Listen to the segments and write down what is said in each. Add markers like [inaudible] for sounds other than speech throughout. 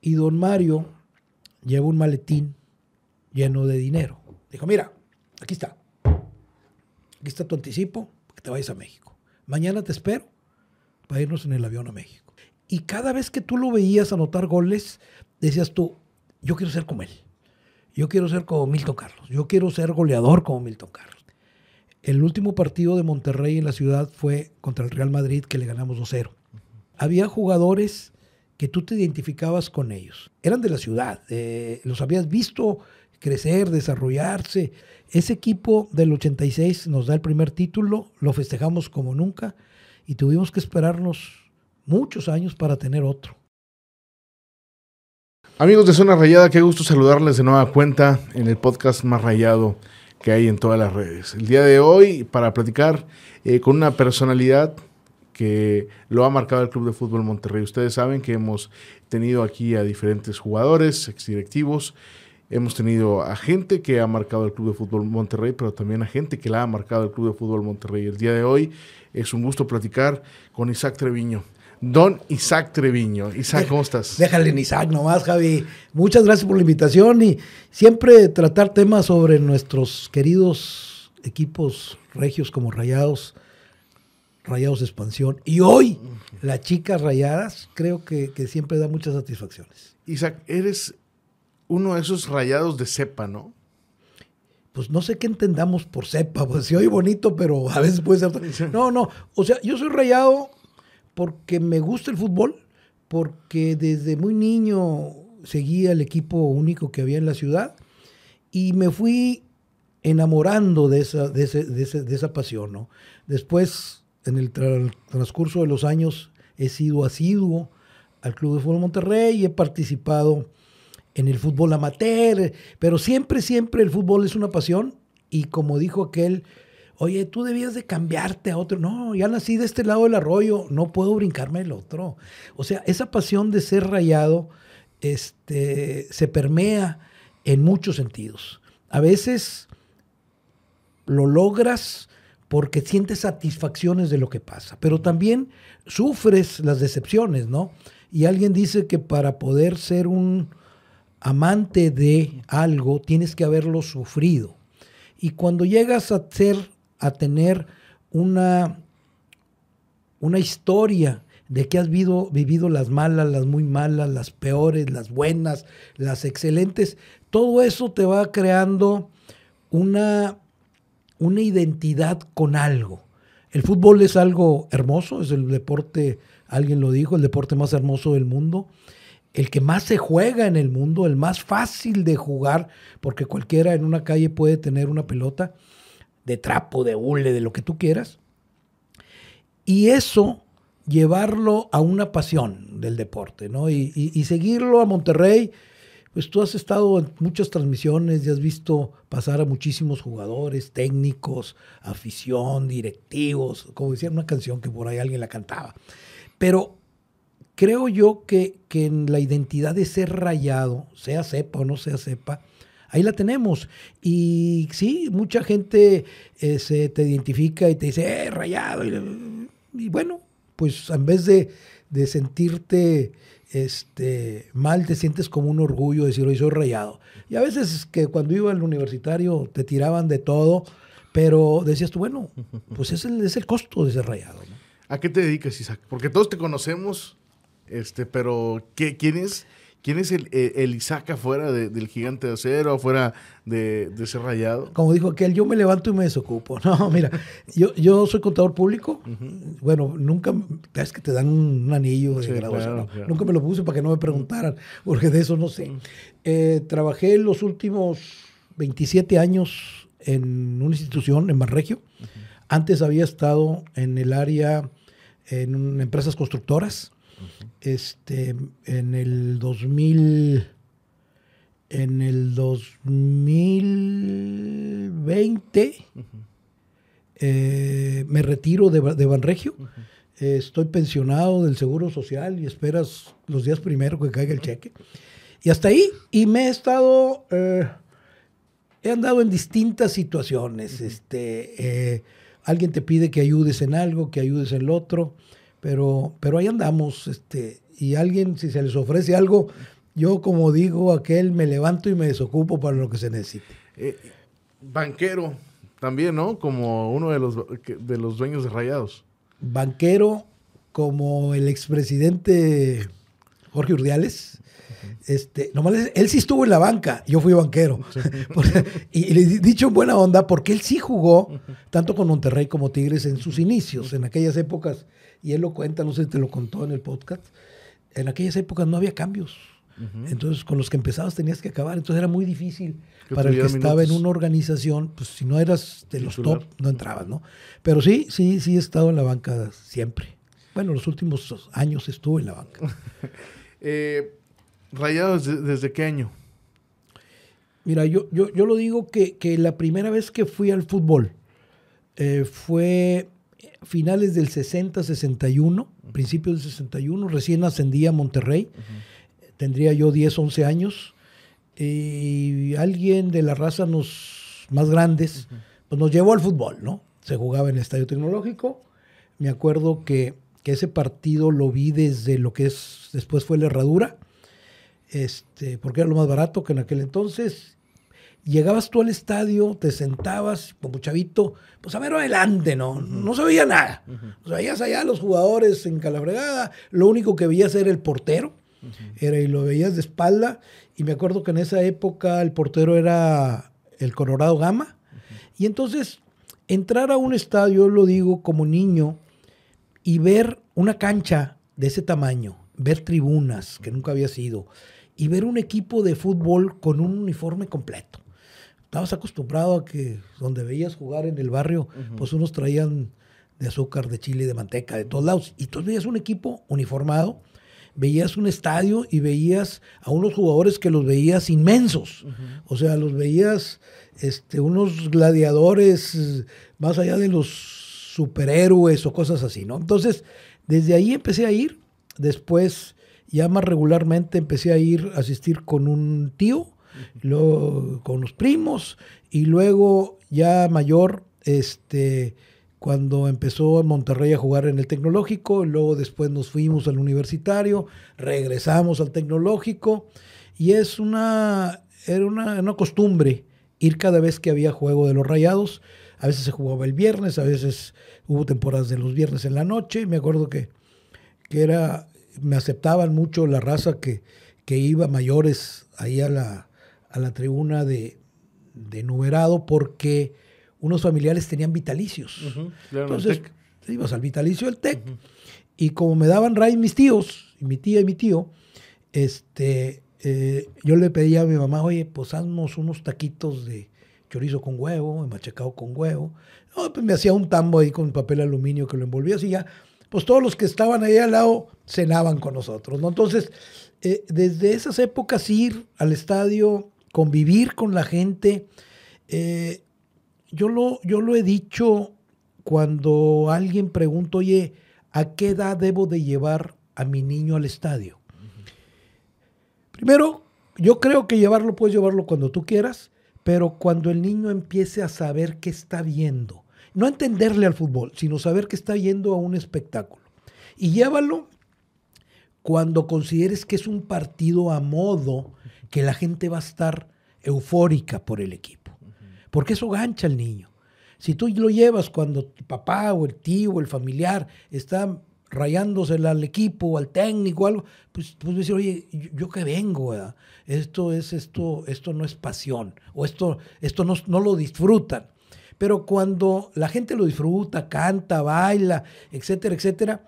Y don Mario lleva un maletín lleno de dinero. Dijo, mira, aquí está. Aquí está tu anticipo, que te vayas a México. Mañana te espero para irnos en el avión a México. Y cada vez que tú lo veías anotar goles, decías tú, yo quiero ser como él. Yo quiero ser como Milton Carlos. Yo quiero ser goleador como Milton Carlos. El último partido de Monterrey en la ciudad fue contra el Real Madrid que le ganamos 2-0. Había jugadores que tú te identificabas con ellos. Eran de la ciudad, eh, los habías visto crecer, desarrollarse. Ese equipo del 86 nos da el primer título, lo festejamos como nunca y tuvimos que esperarnos muchos años para tener otro. Amigos de Zona Rayada, qué gusto saludarles de nueva cuenta en el podcast más rayado que hay en todas las redes. El día de hoy, para platicar eh, con una personalidad que lo ha marcado el Club de Fútbol Monterrey. Ustedes saben que hemos tenido aquí a diferentes jugadores, exdirectivos, hemos tenido a gente que ha marcado el Club de Fútbol Monterrey, pero también a gente que la ha marcado el Club de Fútbol Monterrey. El día de hoy es un gusto platicar con Isaac Treviño. Don Isaac Treviño. Isaac, ¿cómo estás? [laughs] Déjale en Isaac nomás, Javi. Muchas gracias por la invitación y siempre tratar temas sobre nuestros queridos equipos regios como Rayados Rayados de Expansión. Y hoy, las chicas rayadas, creo que, siempre da muchas satisfacciones. Isaac, eres uno de esos rayados de cepa, ¿no? Pues no sé qué entendamos por cepa, pues sí oye bonito, pero a veces puede ser... No, no, o sea, yo soy rayado porque me gusta el fútbol, porque desde muy niño seguía el equipo único que había en la ciudad y me fui enamorando de esa, de, de esa pasión, ¿no? Después en el transcurso de los años he sido asiduo al Club de Fútbol Monterrey y he participado en el fútbol amateur, pero siempre, siempre el fútbol es una pasión y como dijo aquel, oye, tú debías de cambiarte a otro. No, ya nací de este lado del arroyo, no puedo brincarme el otro. O sea, esa pasión de ser rayado este, se permea en muchos sentidos. A veces lo logras porque sientes satisfacciones de lo que pasa, pero también sufres las decepciones, ¿no? Y alguien dice que para poder ser un amante de algo tienes que haberlo sufrido. Y cuando llegas a ser a tener una una historia de que has vivido, vivido las malas, las muy malas, las peores, las buenas, las excelentes, todo eso te va creando una una identidad con algo. El fútbol es algo hermoso, es el deporte, alguien lo dijo, el deporte más hermoso del mundo, el que más se juega en el mundo, el más fácil de jugar, porque cualquiera en una calle puede tener una pelota de trapo, de hule, de lo que tú quieras. Y eso, llevarlo a una pasión del deporte, ¿no? Y, y seguirlo a Monterrey pues tú has estado en muchas transmisiones y has visto pasar a muchísimos jugadores, técnicos, afición, directivos, como decía una canción que por ahí alguien la cantaba. Pero creo yo que, que en la identidad de ser rayado, sea sepa o no sea sepa, ahí la tenemos. Y sí, mucha gente eh, se te identifica y te dice, eh, rayado. Y, bueno, pues en vez de, de sentirte este, mal te sientes como un orgullo decir, hoy soy rayado. Y a veces que cuando iba al universitario te tiraban de todo, pero decías tú, bueno, pues es el, es el costo de ser rayado. ¿A qué te dedicas, Isaac? Porque todos te conocemos, este, pero ¿qué, ¿quién es? ¿Quién es el, el Isaac afuera del gigante de acero, afuera de, de, ese rayado? Como dijo aquel, yo me levanto y me desocupo. [laughs] No, mira, yo, yo soy contador público. Bueno, nunca, es que te dan un, anillo de graduación. Nunca me lo puse para que no me preguntaran, porque de eso no sé. Eh, trabajé los últimos 27 años en una institución en Barregio. Antes había estado en el área, en empresas constructoras este, en el 2000, en el 2020 eh, me retiro de, de Banregio. estoy pensionado del Seguro Social y esperas los días primero que caiga el cheque. Y hasta ahí, y me he estado, eh, he andado en distintas situaciones. este, eh, alguien te pide que ayudes en algo, que ayudes en lo otro. Pero, pero ahí andamos, este, y alguien, si se les ofrece algo yo como digo aquel, me levanto y me desocupo para lo que se necesite. Eh, banquero también, ¿no? Como uno de los, de los dueños de Rayados. Banquero como el expresidente Jorge Urdiales. Este, nomás él sí estuvo en la banca, yo fui banquero. [laughs] y, le he dicho en buena onda, porque él sí jugó tanto con Monterrey como Tigres en sus inicios, en aquellas épocas, y él lo cuenta, no sé si te lo contó en el podcast, en aquellas épocas no había cambios. Entonces, con los que empezabas tenías que acabar. Entonces era muy difícil para el que estaba en una organización, pues si no eras de los top, no entrabas, ¿no? Pero sí, sí, sí he estado en la banca siempre. Bueno, los últimos años estuve en la banca. [laughs] eh, ¿Rayados desde, qué año? Mira, yo, yo, yo lo digo que, la primera vez que fui al fútbol eh, fue finales del 60, 61, principios del 61, recién ascendí a Monterrey tendría yo 10, 11 años, y alguien de la raza nos, más grandes pues nos llevó al fútbol, ¿no? Se jugaba en el Estadio Tecnológico. Me acuerdo que, ese partido lo vi desde lo que es después fue la herradura, este, porque era lo más barato que en aquel entonces. Llegabas tú al estadio, te sentabas como chavito, pues a ver adelante, ¿no? No se veía nada. O sea, veías allá los jugadores en calabregada, lo único que veías era el portero era, y lo veías de espalda. Y me acuerdo que en esa época el portero era el Colorado Gama. Y entonces, entrar a un estadio, lo digo como niño, y ver una cancha de ese tamaño, ver tribunas, que nunca había sido, y ver un equipo de fútbol con un uniforme completo. Estabas acostumbrado a que donde veías jugar en el barrio, pues unos traían de azúcar, de chile, de manteca, de todos lados. Y tú veías un equipo uniformado veías un estadio y veías a unos jugadores que los veías inmensos. O sea, los veías este, unos gladiadores más allá de los superhéroes o cosas así, ¿no? Entonces, desde ahí empecé a ir. Después, ya más regularmente, empecé a ir a asistir con un tío, luego, con los primos, y luego ya mayor, este cuando empezó en Monterrey a jugar en el tecnológico, luego después nos fuimos al universitario, regresamos al tecnológico y es una, era una, una costumbre ir cada vez que había juego de los rayados. A veces se jugaba el viernes, a veces hubo temporadas de los viernes en la noche. Me acuerdo que, que era, me aceptaban mucho la raza que, que iba mayores ahí a la, a la tribuna de, de numerado porque unos familiares tenían vitalicios. Entonces, ibas al vitalicio del TEC. Y como me daban ray mis tíos, mi tía y mi tío, este, eh, yo le pedía a mi mamá, oye, pues haznos unos taquitos de chorizo con huevo, machacado con huevo. pues me hacía un tambo ahí con papel aluminio que lo envolvía así ya. Pues todos los que estaban ahí al lado cenaban con nosotros, ¿no? Entonces, eh, desde esas épocas ir al estadio, convivir con la gente, eh, yo lo, yo lo he dicho cuando alguien pregunta, oye, ¿a qué edad debo de llevar a mi niño al estadio? Primero, yo creo que llevarlo puedes llevarlo cuando tú quieras, pero cuando el niño empiece a saber qué está viendo, no entenderle al fútbol, sino saber que está viendo a un espectáculo. Y llévalo cuando consideres que es un partido a modo que la gente va a estar eufórica por el equipo porque eso gancha al niño. Si tú lo llevas cuando el papá o el tío o el familiar está rayándosela al equipo o al técnico o algo, pues, pues decir, oye, yo, que vengo, esto es esto, esto no es pasión, o esto, esto no, no lo disfrutan. Pero cuando la gente lo disfruta, canta, baila, etcétera, etcétera,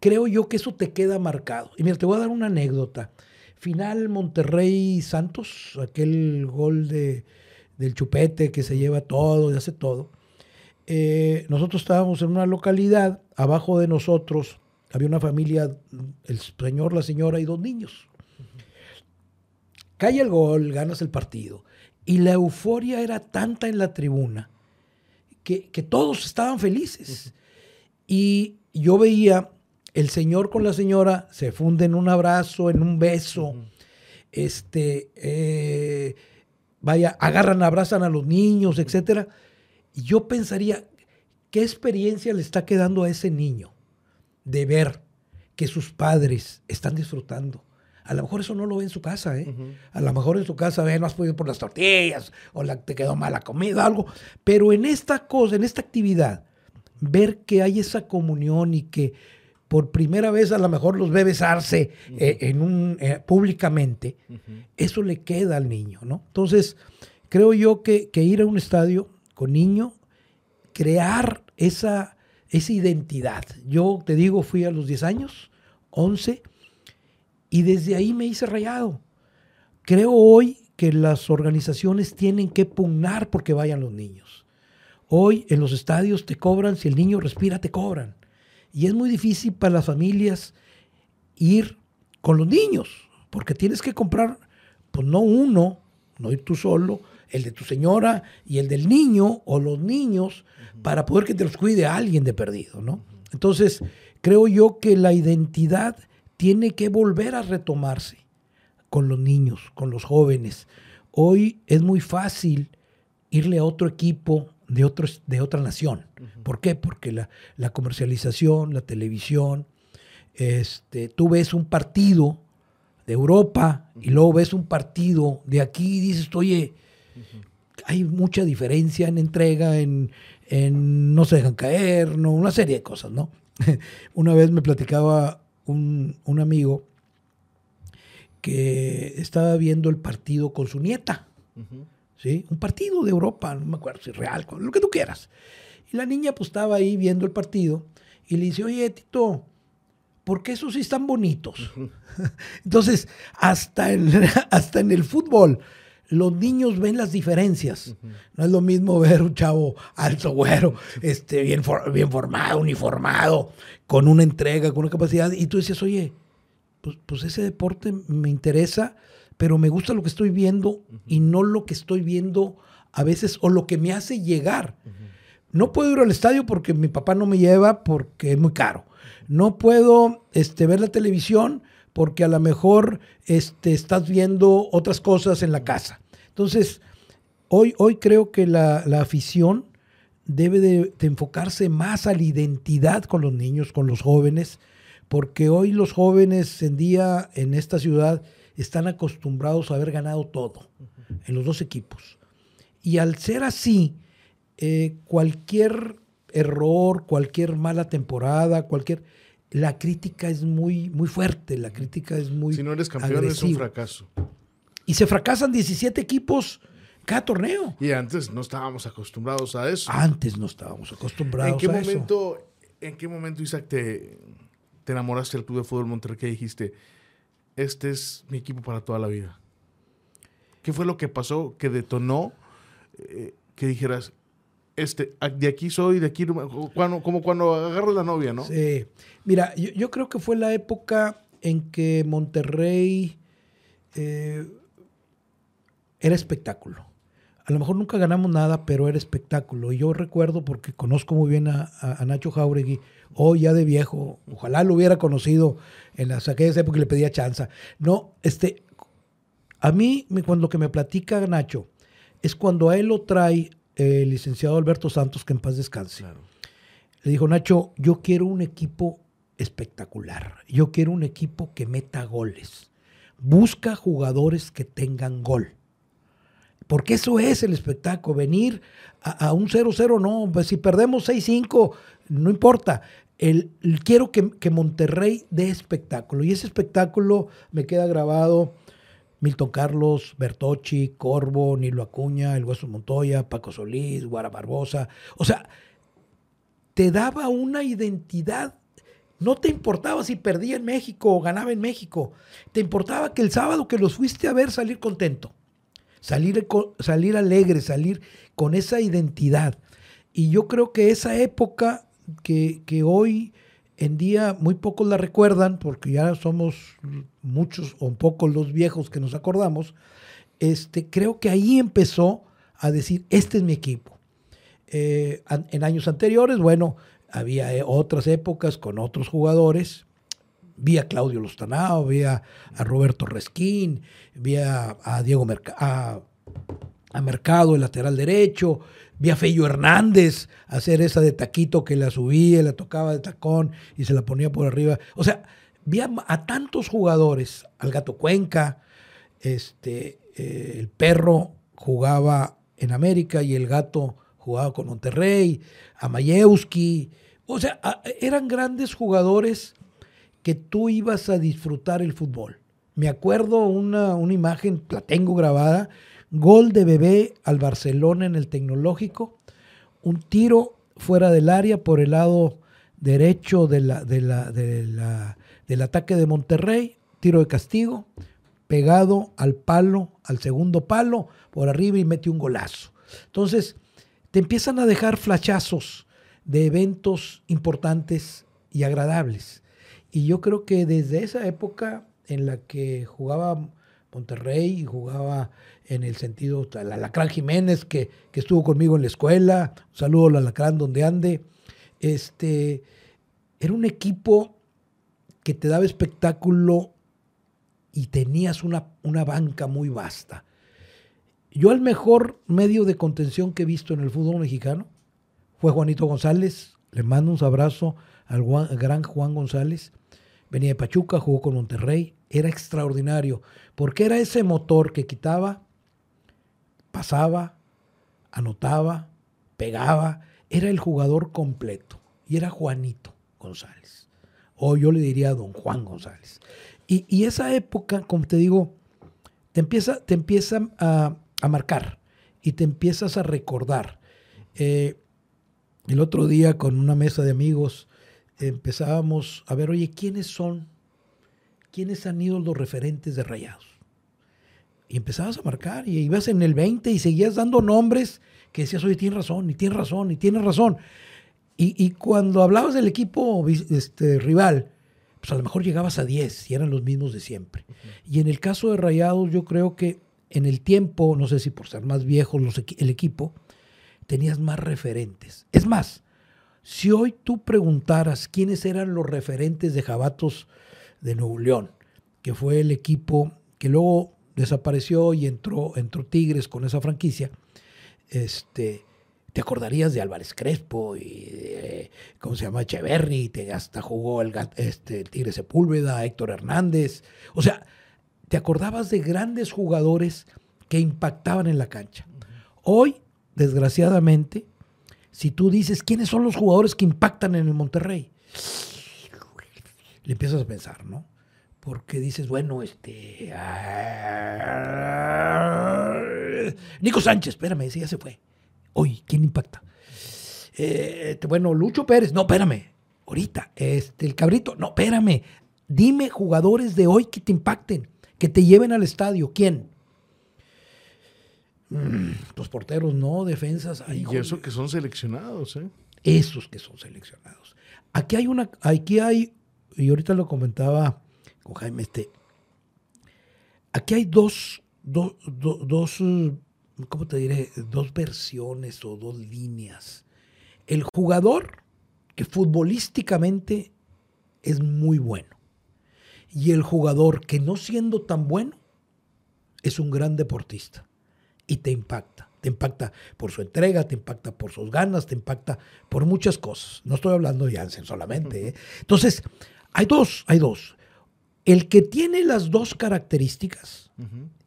creo yo que eso te queda marcado. Y mira, te voy a dar una anécdota. Final Monterrey Santos, aquel gol de, del chupete que se lleva todo y hace todo. Eh, nosotros estábamos en una localidad, abajo de nosotros había una familia, el señor, la señora y dos niños. Cae el gol, ganas el partido. Y la euforia era tanta en la tribuna que, todos estaban felices. Y yo veía el señor con la señora se funden en un abrazo, en un beso. Este. Eh, vaya, agarran, abrazan a los niños, etc. Y yo pensaría, ¿qué experiencia le está quedando a ese niño de ver que sus padres están disfrutando, A lo mejor eso no lo ve en su casa, ¿eh? A lo mejor en su casa ve, no has podido por las tortillas, o la, te quedó mala comida, algo. Pero en esta cosa, en esta actividad, ver que hay esa comunión y que por primera vez a lo mejor los ve besarse eh, en un, eh, públicamente, eso le queda al niño, ¿no? Entonces, creo yo que, que, ir a un estadio con niño, crear esa, esa identidad. Yo te digo, fui a los 10 años, 11, y desde ahí me hice rayado. Creo hoy que las organizaciones tienen que pugnar porque vayan los niños. Hoy en los estadios te cobran, si el niño respira, te cobran. Y es muy difícil para las familias ir con los niños, porque tienes que comprar, pues no uno, no ir tú solo, el de tu señora y el del niño o los niños, para poder que te los cuide alguien de perdido, ¿no? Entonces, creo yo que la identidad tiene que volver a retomarse con los niños, con los jóvenes. Hoy es muy fácil irle a otro equipo de, otros, de otra nación. ¿Por qué? Porque la, comercialización, la televisión, este, tú ves un partido de Europa y luego ves un partido de aquí y dices, oye, hay mucha diferencia en entrega, en, en, no se dejan caer, ¿no? una serie de cosas, ¿no? [laughs] una vez me platicaba un, amigo que estaba viendo el partido con su nieta. ¿sí? Un partido de Europa, no me acuerdo si real, lo que tú quieras. Y la niña pues estaba ahí viendo el partido y le dice, oye, Tito, ¿por qué esos sí están bonitos? [laughs] Entonces, hasta [laughs] hasta en el fútbol, los niños ven las diferencias. No es lo mismo [laughs] ver un chavo alto, güero, este, bien, bien formado, uniformado, con una entrega, con una capacidad. Y tú dices, oye, pues, pues, ese deporte me interesa, pero me gusta lo que estoy viendo y no lo que estoy viendo a veces o lo que me hace llegar. No puedo ir al estadio porque mi papá no me lleva porque es muy caro. No puedo este, ver la televisión porque a lo mejor este, estás viendo otras cosas en la casa. Entonces, hoy, hoy creo que la, afición debe de, enfocarse más a la identidad con los niños, con los jóvenes, porque hoy los jóvenes en día en esta ciudad están acostumbrados a haber ganado todo en los dos equipos. Y al ser así, eh, cualquier error, cualquier mala temporada, cualquier la crítica es muy, muy fuerte, la crítica es muy. Si no eres campeón, es un fracaso. Y se fracasan 17 equipos cada torneo. Y antes no estábamos acostumbrados a eso. Antes no estábamos acostumbrados ¿En qué a momento, eso. ¿En qué momento, Isaac, te, te enamoraste del Club de Fútbol Monterrey y dijiste, este es mi equipo para toda la vida? ¿Qué fue lo que pasó que detonó eh, que dijeras, este, de aquí soy, de aquí, cuando, como cuando agarro la novia, ¿no? Sí. Mira, yo, creo que fue la época en que Monterrey eh, era espectáculo. A lo mejor nunca ganamos nada, pero era espectáculo. Y yo recuerdo, porque conozco muy bien a, Nacho Jauregui, hoy ya de viejo, ojalá lo hubiera conocido en las aquellas épocas y le pedía chanza. No, este, a mí, cuando que me platica Nacho, es cuando a él lo trae el licenciado Alberto Santos, que en paz descanse. Le dijo, Nacho, yo quiero un equipo espectacular. Yo quiero un equipo que meta goles. Busca jugadores que tengan gol. Porque eso es el espectáculo. Venir a, un 0-0, no. Pues si perdemos 6-5, no importa. El, quiero que, que, Monterrey dé espectáculo. Y ese espectáculo me queda grabado Milton Carlos, Bertocci, Corvo, Nilo Acuña, El Hueso Montoya, Paco Solís, Guara Barbosa. O sea, te daba una identidad. No te importaba si perdía en México o ganaba en México. Te importaba que el sábado que los fuiste a ver salir contento, salir, salir alegre, salir con esa identidad. Y yo creo que esa época que, que hoy en día muy pocos la recuerdan, porque ya somos muchos o pocos los viejos que nos acordamos. Este, creo que ahí empezó a decir, este es mi equipo. Eh, en años anteriores, bueno, había eh, otras épocas con otros jugadores. Vi a Claudio Lostanao, vi a, Roberto Resquín, vi a, Diego a Mercado, el lateral derecho, Vi a Fello Hernández hacer esa de taquito que la subía, la tocaba de tacón y se la ponía por arriba. O sea, vi a, tantos jugadores, al gato Cuenca, este, eh, el perro jugaba en América y el gato jugaba con Monterrey, a Mayewski, o sea, eran grandes jugadores que tú ibas a disfrutar el fútbol. Me acuerdo una, una imagen, la tengo grabada, gol de bebé al Barcelona en el tecnológico, un tiro fuera del área por el lado derecho del ataque de Monterrey, tiro de castigo, pegado al palo, al segundo palo, por arriba y mete un golazo. Entonces, te empiezan a dejar flachazos de eventos importantes y agradables. Y yo creo que desde esa época en la que jugaba Monterrey y jugaba en el sentido, el Alacrán Jiménez, que, estuvo conmigo en la escuela, un saludo al Alacrán donde ande, este, era un equipo que te daba espectáculo y tenías una, una banca muy vasta. Yo el mejor medio de contención que he visto en el fútbol mexicano fue Juanito González. Le mando un abrazo al gran Juan González. Venía de Pachuca, jugó con Monterrey. Era extraordinario, porque era ese motor que quitaba, pasaba, anotaba, pegaba. Era el jugador completo. Y era Juanito González. O yo le diría don Juan González. Y, esa época, como te digo, te empieza, te empieza a, marcar y te empiezas a recordar. Eh, el otro día con una mesa de amigos empezábamos a ver, oye, ¿quiénes son? ¿Quiénes han ido los referentes de Rayados? Y empezabas a marcar y ibas en el 20 y seguías dando nombres que decías, oye, tienes razón, y tienes razón, y tienes razón. Y, cuando hablabas del equipo este, rival, pues a lo mejor llegabas a 10 y eran los mismos de siempre. Y en el caso de Rayados, yo creo que en el tiempo, no sé si por ser más viejos el equipo, tenías más referentes. Es más, si hoy tú preguntaras quiénes eran los referentes de Jabatos de Nuevo León, que fue el equipo que luego desapareció y entró, entró Tigres con esa franquicia, este, te acordarías de Álvarez Crespo y ¿cómo se llama? Echeverry, te hasta jugó el, este, el Tigre Sepúlveda, Héctor Hernández. O sea, te acordabas de grandes jugadores que impactaban en la cancha. Hoy desgraciadamente, si tú dices quiénes son los jugadores que impactan en el Monterrey, le empiezas a pensar, ¿no? Porque dices, bueno, este. Ah, Nico Sánchez, espérame, ese ya se fue. Hoy, ¿quién impacta? Eh, este, bueno, Lucho Pérez, no, espérame. Ahorita, este, el cabrito, no, espérame. Dime jugadores de hoy que te impacten, que te lleven al estadio. ¿Quién? Mm, los porteros no, defensas. y eso que son seleccionados, ¿eh? Esos que son seleccionados. Aquí hay una, aquí hay, y ahorita lo comentaba con Jaime, este, aquí hay dos, dos, dos, ¿cómo te diré? Dos versiones o dos líneas. El jugador que futbolísticamente es muy bueno. Y el jugador que no siendo tan bueno es un gran deportista y te impacta. Te impacta por su entrega, te impacta por sus ganas, te impacta por muchas cosas. No estoy hablando de Jansen solamente. ¿eh? Entonces, hay dos, hay dos. El que tiene las dos características,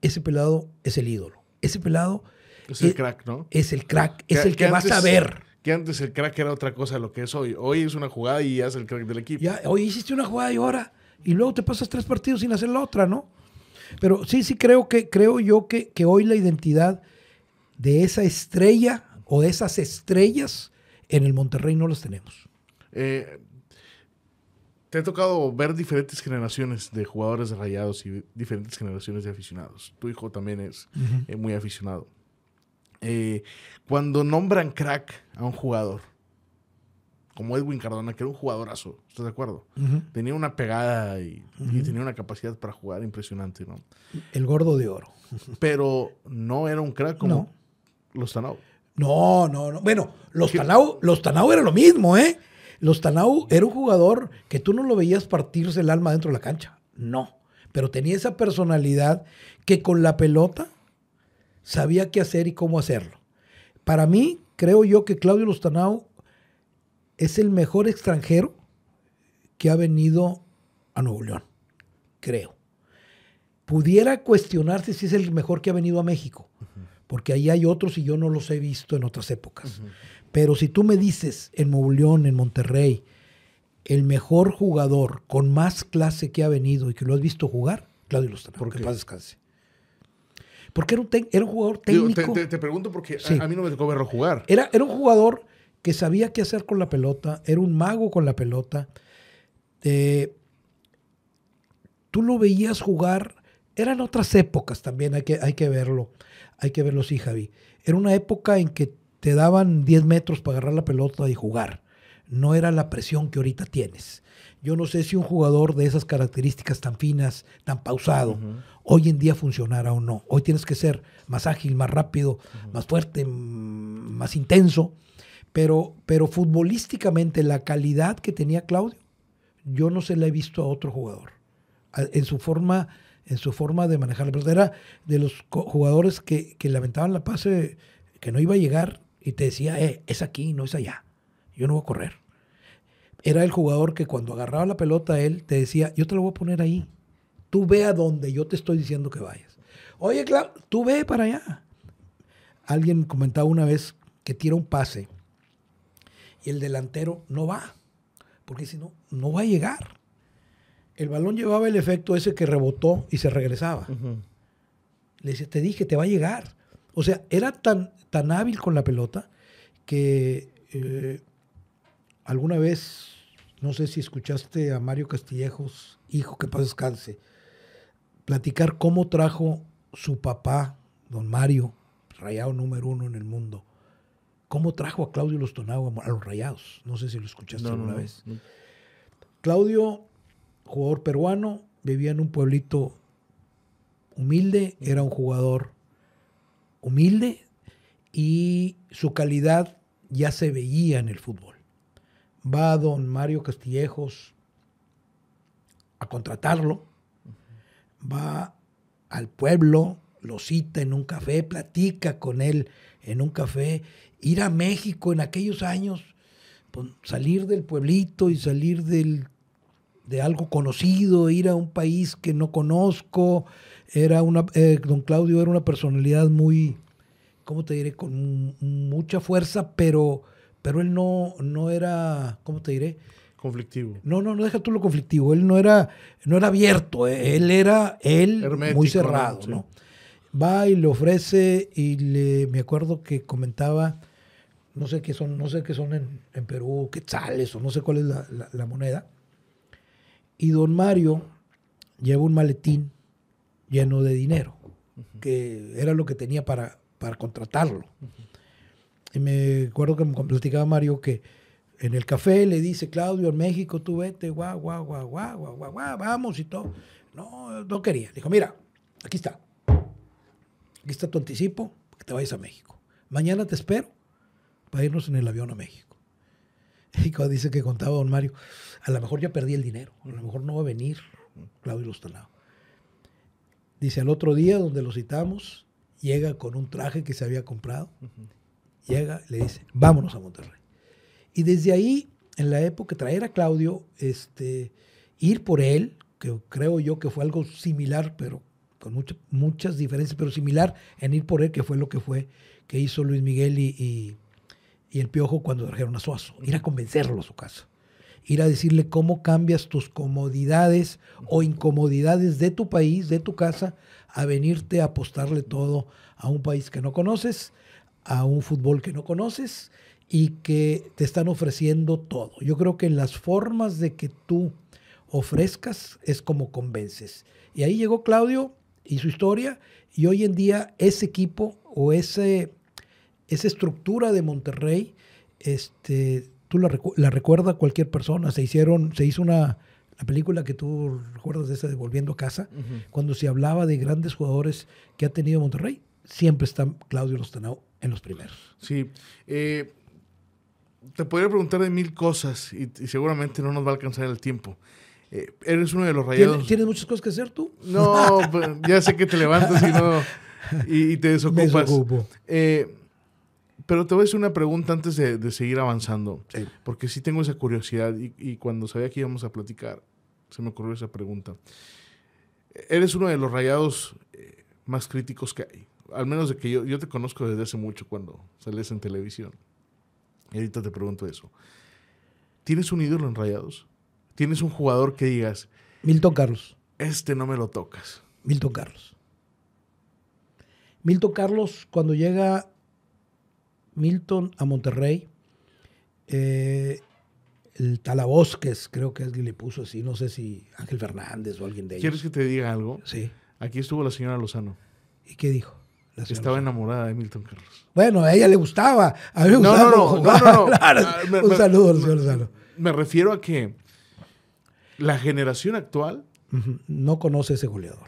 ese pelado es el ídolo. Ese pelado es el crack, ¿no? Es el crack, es el que, vas a ver. Que antes el crack era otra cosa de lo que es hoy. Hoy es una jugada y ya es el crack del equipo. Ya, hoy hiciste una jugada y ahora, y luego te pasas tres partidos sin hacer la otra, ¿no? Pero sí, sí creo que, creo yo que, que hoy la identidad de esa estrella o de esas estrellas en el Monterrey no las tenemos. Eh, te ha tocado ver diferentes generaciones de jugadores de rayados y diferentes generaciones de aficionados. Tu hijo también es eh, muy aficionado. Eh, cuando nombran crack a un jugador, como Edwin Cardona, que era un jugadorazo, ¿estás de acuerdo? Tenía una pegada y, tenía una capacidad para jugar impresionante, ¿no? El gordo de oro. [laughs] Pero no era un crack como los Tanau. No, no, no. Bueno, los Tanau, los Tanau era lo mismo, ¿eh? Los Tanau era un jugador que tú no lo veías partirse el alma dentro de la cancha. No. Pero tenía esa personalidad que con la pelota sabía qué hacer y cómo hacerlo. Para mí, creo yo que Claudio Lostanao es el mejor extranjero que ha venido a Nuevo León, creo. Pudiera cuestionarse si es el mejor que ha venido a México, porque ahí hay otros y yo no los he visto en otras épocas. Pero si tú me dices en Nuevo León, en Monterrey, el mejor jugador con más clase que ha venido y que lo has visto jugar, Claudio Lustana. ¿Por que qué? paz descanse. Porque era un, tec- era un jugador Digo, técnico. te, te- te pregunto porque a, mí no me tocó verlo jugar. Era, era un jugador que sabía qué hacer con la pelota, era un mago con la pelota. Eh, tú lo veías jugar, eran otras épocas también, hay que, hay que verlo, hay que verlo, sí, Javi. Era una época en que te daban 10 metros para agarrar la pelota y jugar. No era la presión que ahorita tienes. Yo no sé si un jugador de esas características tan finas, tan pausado, hoy en día funcionara o no. Hoy tienes que ser más ágil, más rápido, más fuerte, más intenso. Pero, pero futbolísticamente la calidad que tenía Claudio, yo no se la he visto a otro jugador. En su forma, en su forma de manejar la pelota. Era de los jugadores que, lamentaban la pase, que no iba a llegar y te decía, eh, es aquí, no es allá. Yo no voy a correr. Era el jugador que cuando agarraba la pelota él te decía, yo te lo voy a poner ahí. Tú ve a donde yo te estoy diciendo que vayas. Oye, Clau, tú ve para allá. Alguien comentaba una vez que tira un pase y el delantero no va, porque si no, no va a llegar. El balón llevaba el efecto ese que rebotó y se regresaba. Le dice, te dije, te va a llegar. O sea, era tan, tan hábil con la pelota que eh, alguna vez, no sé si escuchaste a Mario Castillejos, hijo que paz descanse, platicar cómo trajo su papá, don Mario, rayado número uno en el mundo, cómo trajo a Claudio Lostonau a los rayados. No sé si lo escuchaste No, alguna no. vez. Claudio, jugador peruano, vivía en un pueblito humilde, era un jugador humilde y su calidad ya se veía en el fútbol. Va don Mario Castillejos a contratarlo, va al pueblo, lo cita en un café, platica con él en un café, ir a México en aquellos años, pues, salir del pueblito y salir del de algo conocido, ir a un país que no conozco. Era una, eh, don Claudio era una personalidad muy, ¿cómo te diré? Con mucha fuerza, pero, pero él no, no era, ¿cómo te diré? Conflictivo. No, no, no deja tú lo conflictivo. Él no era, no era abierto, eh, él era él Hermético, muy cerrado, Sí. ¿no? Va y le ofrece y le, me acuerdo que comentaba, no sé qué son, no sé qué son en, en Perú, quetzales o no sé cuál es la, la- la moneda. Y don Mario lleva un maletín lleno de dinero, que era lo que tenía para, para contratarlo. Y me acuerdo que me platicaba Mario que en el café le dice, Claudio, en México tú vete, guau, guau, guau, guau, guau, guau, guau, vamos y todo. No, no quería. Dijo, mira, aquí está. Aquí está tu anticipo, que te vayas a México. Mañana te espero para irnos en el avión a México. [laughs] Y dice que contaba don Mario, a lo mejor ya perdí el dinero, a lo mejor no va a venir Claudio Lostanao. Dice, al otro día, donde lo citamos, llega con un traje que se había comprado, llega, le dice, vámonos a Monterrey. Y desde ahí, en la época, traer a Claudio, este, ir por él, que creo yo que fue algo similar, pero con mucha- muchas diferencias, pero similar en ir por él, que fue lo que fue, que hizo Luis Miguel y, y- y el Piojo cuando trajeron a Suazo. Ir a convencerlo a su casa. Ir a decirle cómo cambias tus comodidades o incomodidades de tu país, de tu casa, a venirte a apostarle todo a un país que no conoces, a un fútbol que no conoces y que te están ofreciendo todo. Yo creo que en las formas de que tú ofrezcas es como convences. Y ahí llegó Claudio y su historia y hoy en día ese equipo o ese, esa estructura de Monterrey, este, tú la, recu- la recuerda cualquier persona. Se hicieron, se hizo una la película que tú recuerdas de esa de Volviendo a casa, cuando se hablaba de grandes jugadores que ha tenido Monterrey, siempre está Claudio Lostanao en los primeros. Sí. eh, te podría preguntar de mil cosas y, y seguramente no nos va a alcanzar el tiempo. Eh, eres uno de los ¿Tienes, rayados. tienes muchas cosas que hacer tú? No, pues, ya sé que te levantas y no. Y, y te [laughs] Me desocupas. desocupo. Eh, pero te voy a hacer una pregunta antes de, de seguir avanzando. Sí. Porque sí tengo esa curiosidad y, y cuando sabía que íbamos a platicar, se me ocurrió esa pregunta. Eres uno de los rayados eh, más críticos que hay. Al menos de que yo, yo te conozco desde hace mucho cuando sales en televisión. Y ahorita te pregunto eso. ¿Tienes un ídolo en rayados? ¿Tienes un jugador que digas, Milton Carlos. este no me lo tocas? Milton Carlos. Milton Carlos, cuando llega Milton a Monterrey, eh, el Talabosques, creo que alguien le puso así, no sé si Ángel Fernández o alguien de ellos. ¿Quieres que te diga algo? Sí. Aquí estuvo la señora Lozano. ¿Y qué dijo? Estaba enamorada de Milton Carlos. Bueno, a ella le gustaba. A mí me No, gustaba no, no, no, no, [laughs] Ah, Un saludo al señor Lozano. Me refiero a que la generación actual No conoce ese goleador.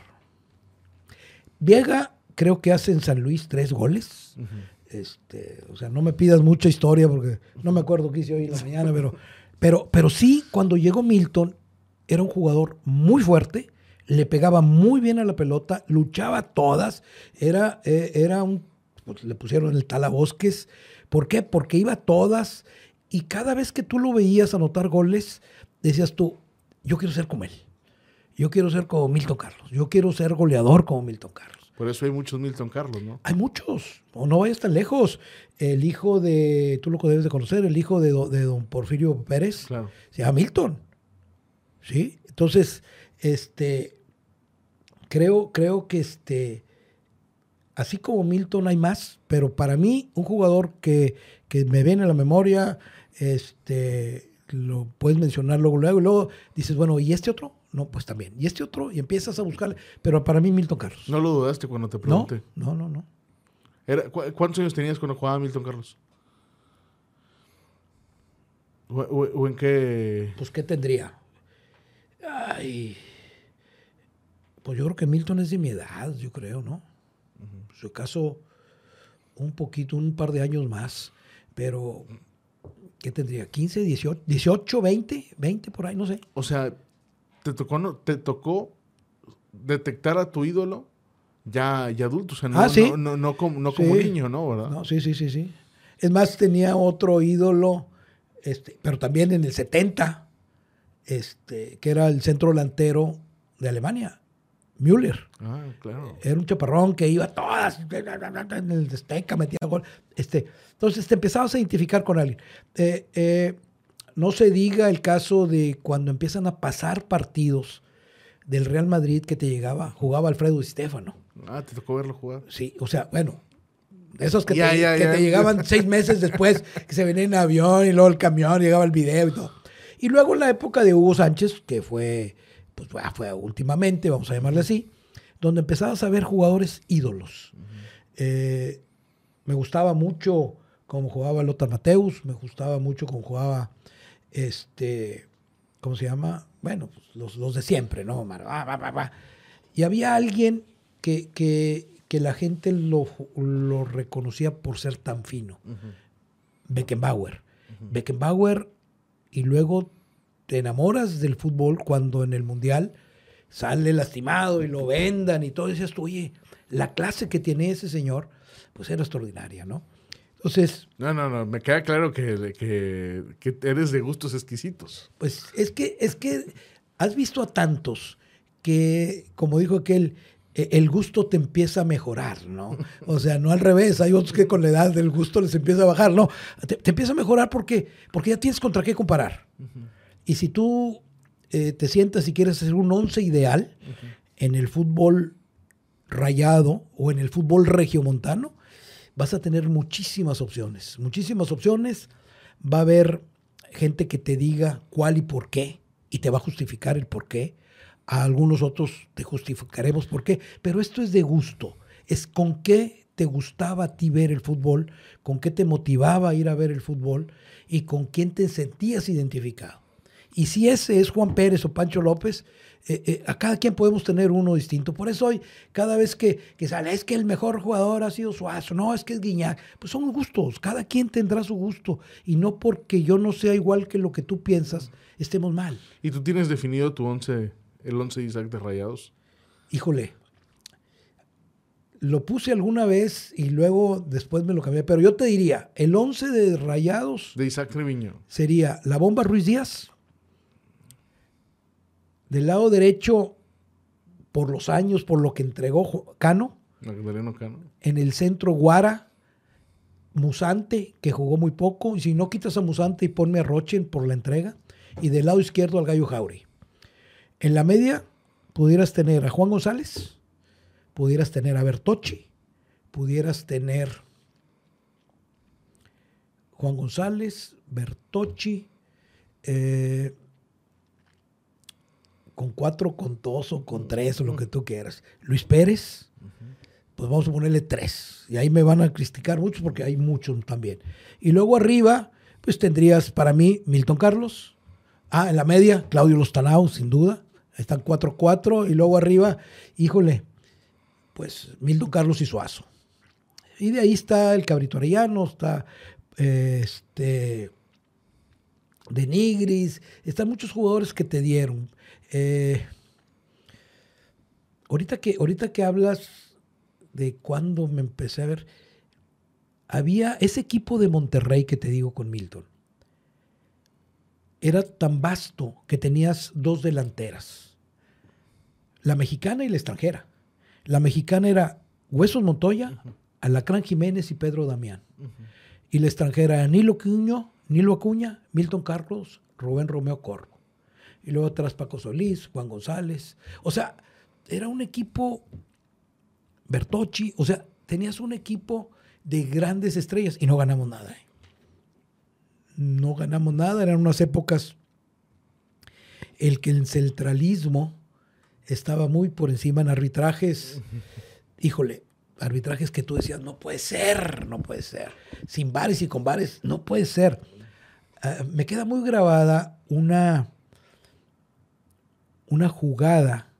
Viega creo que hace en San Luis tres goles. Este, o sea, no me pidas mucha historia porque no me acuerdo qué hice hoy en la [laughs] mañana, pero, pero, pero sí, cuando llegó Milton, era un jugador muy fuerte, le pegaba muy bien a la pelota, luchaba todas, era, eh, era un, pues, le pusieron el talabosques. ¿Por qué? Porque iba a todas y cada vez que tú lo veías anotar goles, decías tú, yo quiero ser como él. Yo quiero ser como Milton Carlos. Yo quiero ser goleador como Milton Carlos. Por eso hay muchos Milton Carlos, ¿no? Hay muchos, o no vayas tan lejos. El hijo de, tú lo debes de conocer, el hijo de, do- de don Porfirio Pérez, Claro. se llama Milton. ¿Sí? Entonces, este, creo, creo que este, así como Milton hay más, pero para mí, un jugador que, que me viene a la memoria, este, lo puedes mencionar luego, luego, y luego dices, bueno, ¿y este otro? No, pues también. ¿Y este otro? Y empiezas a buscarle. Pero para mí, Milton Carlos. No lo dudaste cuando te pregunté. no, no, no. Era- cu- ¿Cuántos años tenías cuando jugaba Milton Carlos? ¿O, o- o en qué? Pues, ¿qué tendría? Ay. Pues yo creo que Milton es de mi edad, yo creo, ¿no? En su caso, un poquito, un par de años más. Pero, ¿qué tendría? ¿15, 18, 18 20? ¿20 por ahí? No sé. O sea, te tocó, no- te tocó detectar a tu ídolo ya, ya adulto, o sea, no, Ah, sí. no, no, no como, no como Sí. niño, ¿no? ¿Verdad? No, sí, sí, sí, sí. Es más, tenía otro ídolo, este, pero también en el 70, este, que era el centro delantero de Alemania, Müller. Ah, claro. Era un chaparrón que iba a todas en el Azteca, metía gol. Este, entonces te empezabas a identificar con alguien. Eh, eh, no se diga el caso de cuando empiezan a pasar partidos del Real Madrid que te llegaba, jugaba Alfredo Di Stefano. Ah, te tocó verlo jugar. Sí, o sea, bueno, esos que, te, que llegaban seis meses después, que se venía en avión y luego el camión, llegaba el video y todo. Y luego en la época de Hugo Sánchez, que fue, pues fue- fue últimamente, vamos a llamarle así, donde empezabas a ver jugadores ídolos. Eh, me gustaba mucho cómo jugaba Lothar Mateus, me gustaba mucho cómo jugaba este, ¿cómo se llama? Bueno, pues, los, los de siempre, ¿no? Mar- va, va, va, va. Y había alguien que, que, que la gente lo, lo reconocía por ser tan fino. Beckenbauer. Beckenbauer, y luego te enamoras del fútbol cuando en el Mundial sale lastimado y lo vendan y todo. Y dices tú, oye, la clase que tiene ese señor, pues era extraordinaria, ¿no? Entonces, No, no, no, me queda claro que, que, que eres de gustos exquisitos. Pues es que, es que has visto a tantos que, como dijo aquel, e- el gusto te empieza a mejorar, ¿no? O sea, no al revés, hay otros que con la edad del gusto les empieza a bajar, no, te, te empieza a mejorar porque, porque ya tienes contra qué comparar. Y si tú eh, te sientas y quieres hacer un once ideal en el fútbol rayado o en el fútbol regiomontano, vas a tener muchísimas opciones, muchísimas opciones. Va a haber gente que te diga cuál y por qué, y te va a justificar el por qué. A algunos otros te justificaremos por qué, pero esto es de gusto. Es con qué te gustaba a ti ver el fútbol, con qué te motivaba a ir a ver el fútbol y con quién te sentías identificado. Y si ese es Juan Pérez o Pancho López, eh, eh, a cada quien podemos tener uno distinto. Por eso hoy, cada vez que, que sale, es que el mejor jugador ha sido Suazo, no, es que es Guiñac, pues son gustos, cada quien tendrá su gusto. Y no porque yo no sea igual que lo que tú piensas, estemos mal. ¿Y tú tienes definido tu once, el once de Isaac de Rayados? Híjole, lo puse alguna vez y luego después me lo cambié, pero yo te diría, el 11 de Rayados De Isaac Treviño. sería La Bomba Ruiz Díaz, Del lado derecho, por los años, por lo que entregó Cano. Cano. En el centro, Guara, Musante, que jugó muy poco. Y si no quitas a Musante y ponme a Rochen por la entrega. Y del lado izquierdo al Gallo Jauri. En la media, pudieras tener a Juan González, pudieras tener a Bertochi, pudieras tener Juan González, Bertochi, eh, con cuatro, con dos o con tres o lo que tú quieras. Luis Pérez, pues vamos a ponerle tres. Y ahí me van a criticar muchos porque hay muchos también. Y luego arriba, pues tendrías para mí Milton Carlos. Ah, en la media, Claudio Lostanao, sin duda. Están 4-4 y luego arriba, híjole, pues Milton Carlos y Suazo. Y de ahí está el Cabrito Arellano, está este, de Nigris, están muchos jugadores que te dieron. Eh, ahorita, que, ahorita que hablas de cuando me empecé a ver, había ese equipo de Monterrey que te digo con Milton. Era tan vasto que tenías dos delanteras, la mexicana y la extranjera. La mexicana era Huesos Montoya, Alacrán Jiménez y Pedro Damián. Y la extranjera era Nilo Acuña, Nilo Acuña, Milton Carlos, Rubén Romeo Corro. Y luego atrás Paco Solís, Juan González. O sea, era un equipo Bertocci, o sea, tenías un equipo de grandes estrellas y no ganamos nada. ¿eh? No ganamos nada, eran unas épocas el que el centralismo estaba muy por encima en arbitrajes. [laughs] Híjole, arbitrajes que tú decías, no puede ser, no puede ser. Sin bares y con bares, no puede ser. Ah, me queda muy grabada una, una jugada.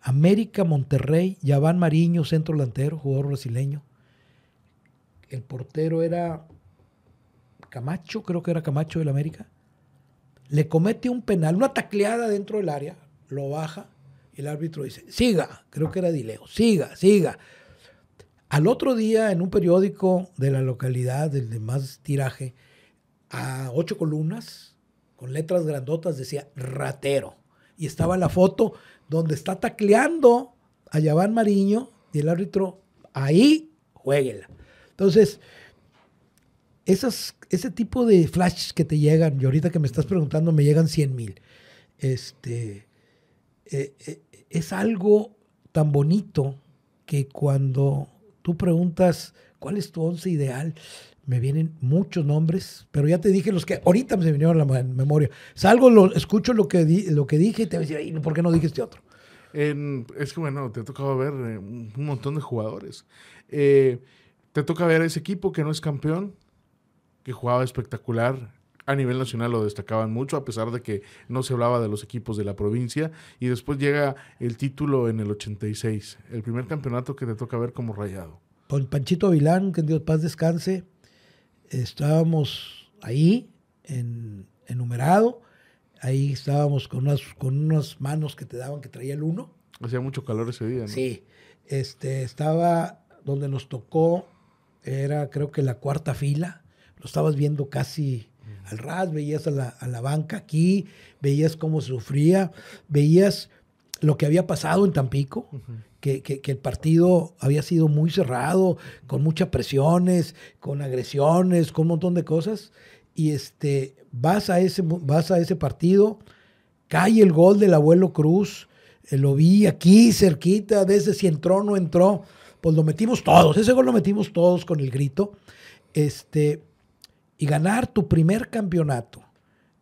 América Monterrey, Yaván Mariño, centro delantero, jugador brasileño. El portero era Camacho, creo que era Camacho del América. Le comete un penal, una tacleada dentro del área, lo baja y el árbitro dice, siga, creo que era Dileo, siga, siga. Al otro día, en un periódico de la localidad, del de más tiraje, a ocho columnas, con letras grandotas, decía ratero. Y estaba la foto donde está tacleando a Yaván Mariño y el árbitro, ahí, jueguela. Entonces, ese tipo de flashes que te llegan, y ahorita que me estás preguntando, me llegan 100 mil. Este, eh, eh, es algo tan bonito que cuando tú preguntas cuál es tu once ideal, me vienen muchos nombres, pero ya te dije los que ahorita me vinieron a la memoria. Salgo, lo, escucho lo que, lo que dije y te voy a decir, ¿por qué no dije este otro? es que bueno, te ha tocado ver eh, un montón de jugadores. te toca ver ese equipo que no es campeón, que jugaba espectacular, a nivel nacional lo destacaban mucho, a pesar de que no se hablaba de los equipos de la provincia. Y después llega el título en el 86, el primer campeonato que te toca ver como rayado. Con Panchito Vilán, que en Dios paz descanse, estábamos ahí, en, enumerado. Ahí estábamos con unas, con unas manos que te daban que traía el uno. Hacía mucho calor ese día, ¿no? Sí. Este, estaba donde nos tocó, era creo que la cuarta fila. Lo estabas viendo casi al ras, veías a la, banca aquí, veías cómo sufría, veías lo que había pasado en Tampico, que, el partido había sido muy cerrado, con muchas presiones, con agresiones, con un montón de cosas. Y este, vas, a ese, vas a ese partido, cae el gol del abuelo Cruz, eh, lo vi aquí cerquita, desde si entró o no entró, pues lo metimos todos, ese gol lo metimos todos con el grito. Este, y ganar tu primer campeonato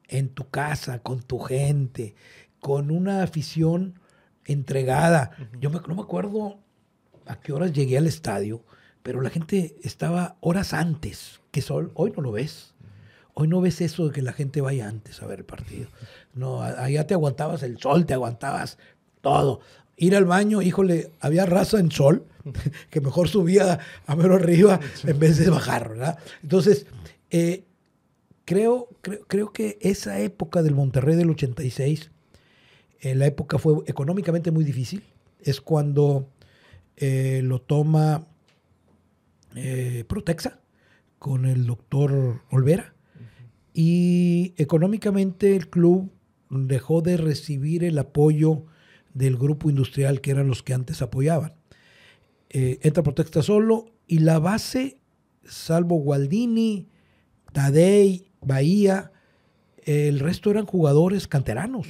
en tu casa, con tu gente, con una afición entregada. Yo me, no me acuerdo a qué horas llegué al estadio, pero la gente estaba horas antes, que sol, hoy no lo ves. Hoy no ves eso de que la gente vaya antes a ver el partido. [laughs] No, allá te aguantabas el sol, te aguantabas todo. Ir al baño, híjole, había raza en sol, [laughs] que mejor subía a mero arriba en vez de bajar, ¿verdad? Entonces, eh, creo, creo, que esa época del Monterrey del 86, eh, la época fue económicamente muy difícil. Es cuando eh, lo toma Protexa con el doctor Olvera. Y económicamente el club dejó de recibir el apoyo del grupo industrial que eran los que antes apoyaban. Eh, entra Protesta solo y la base, salvo Gualdini, Tadei, Bahía, el resto eran jugadores canteranos.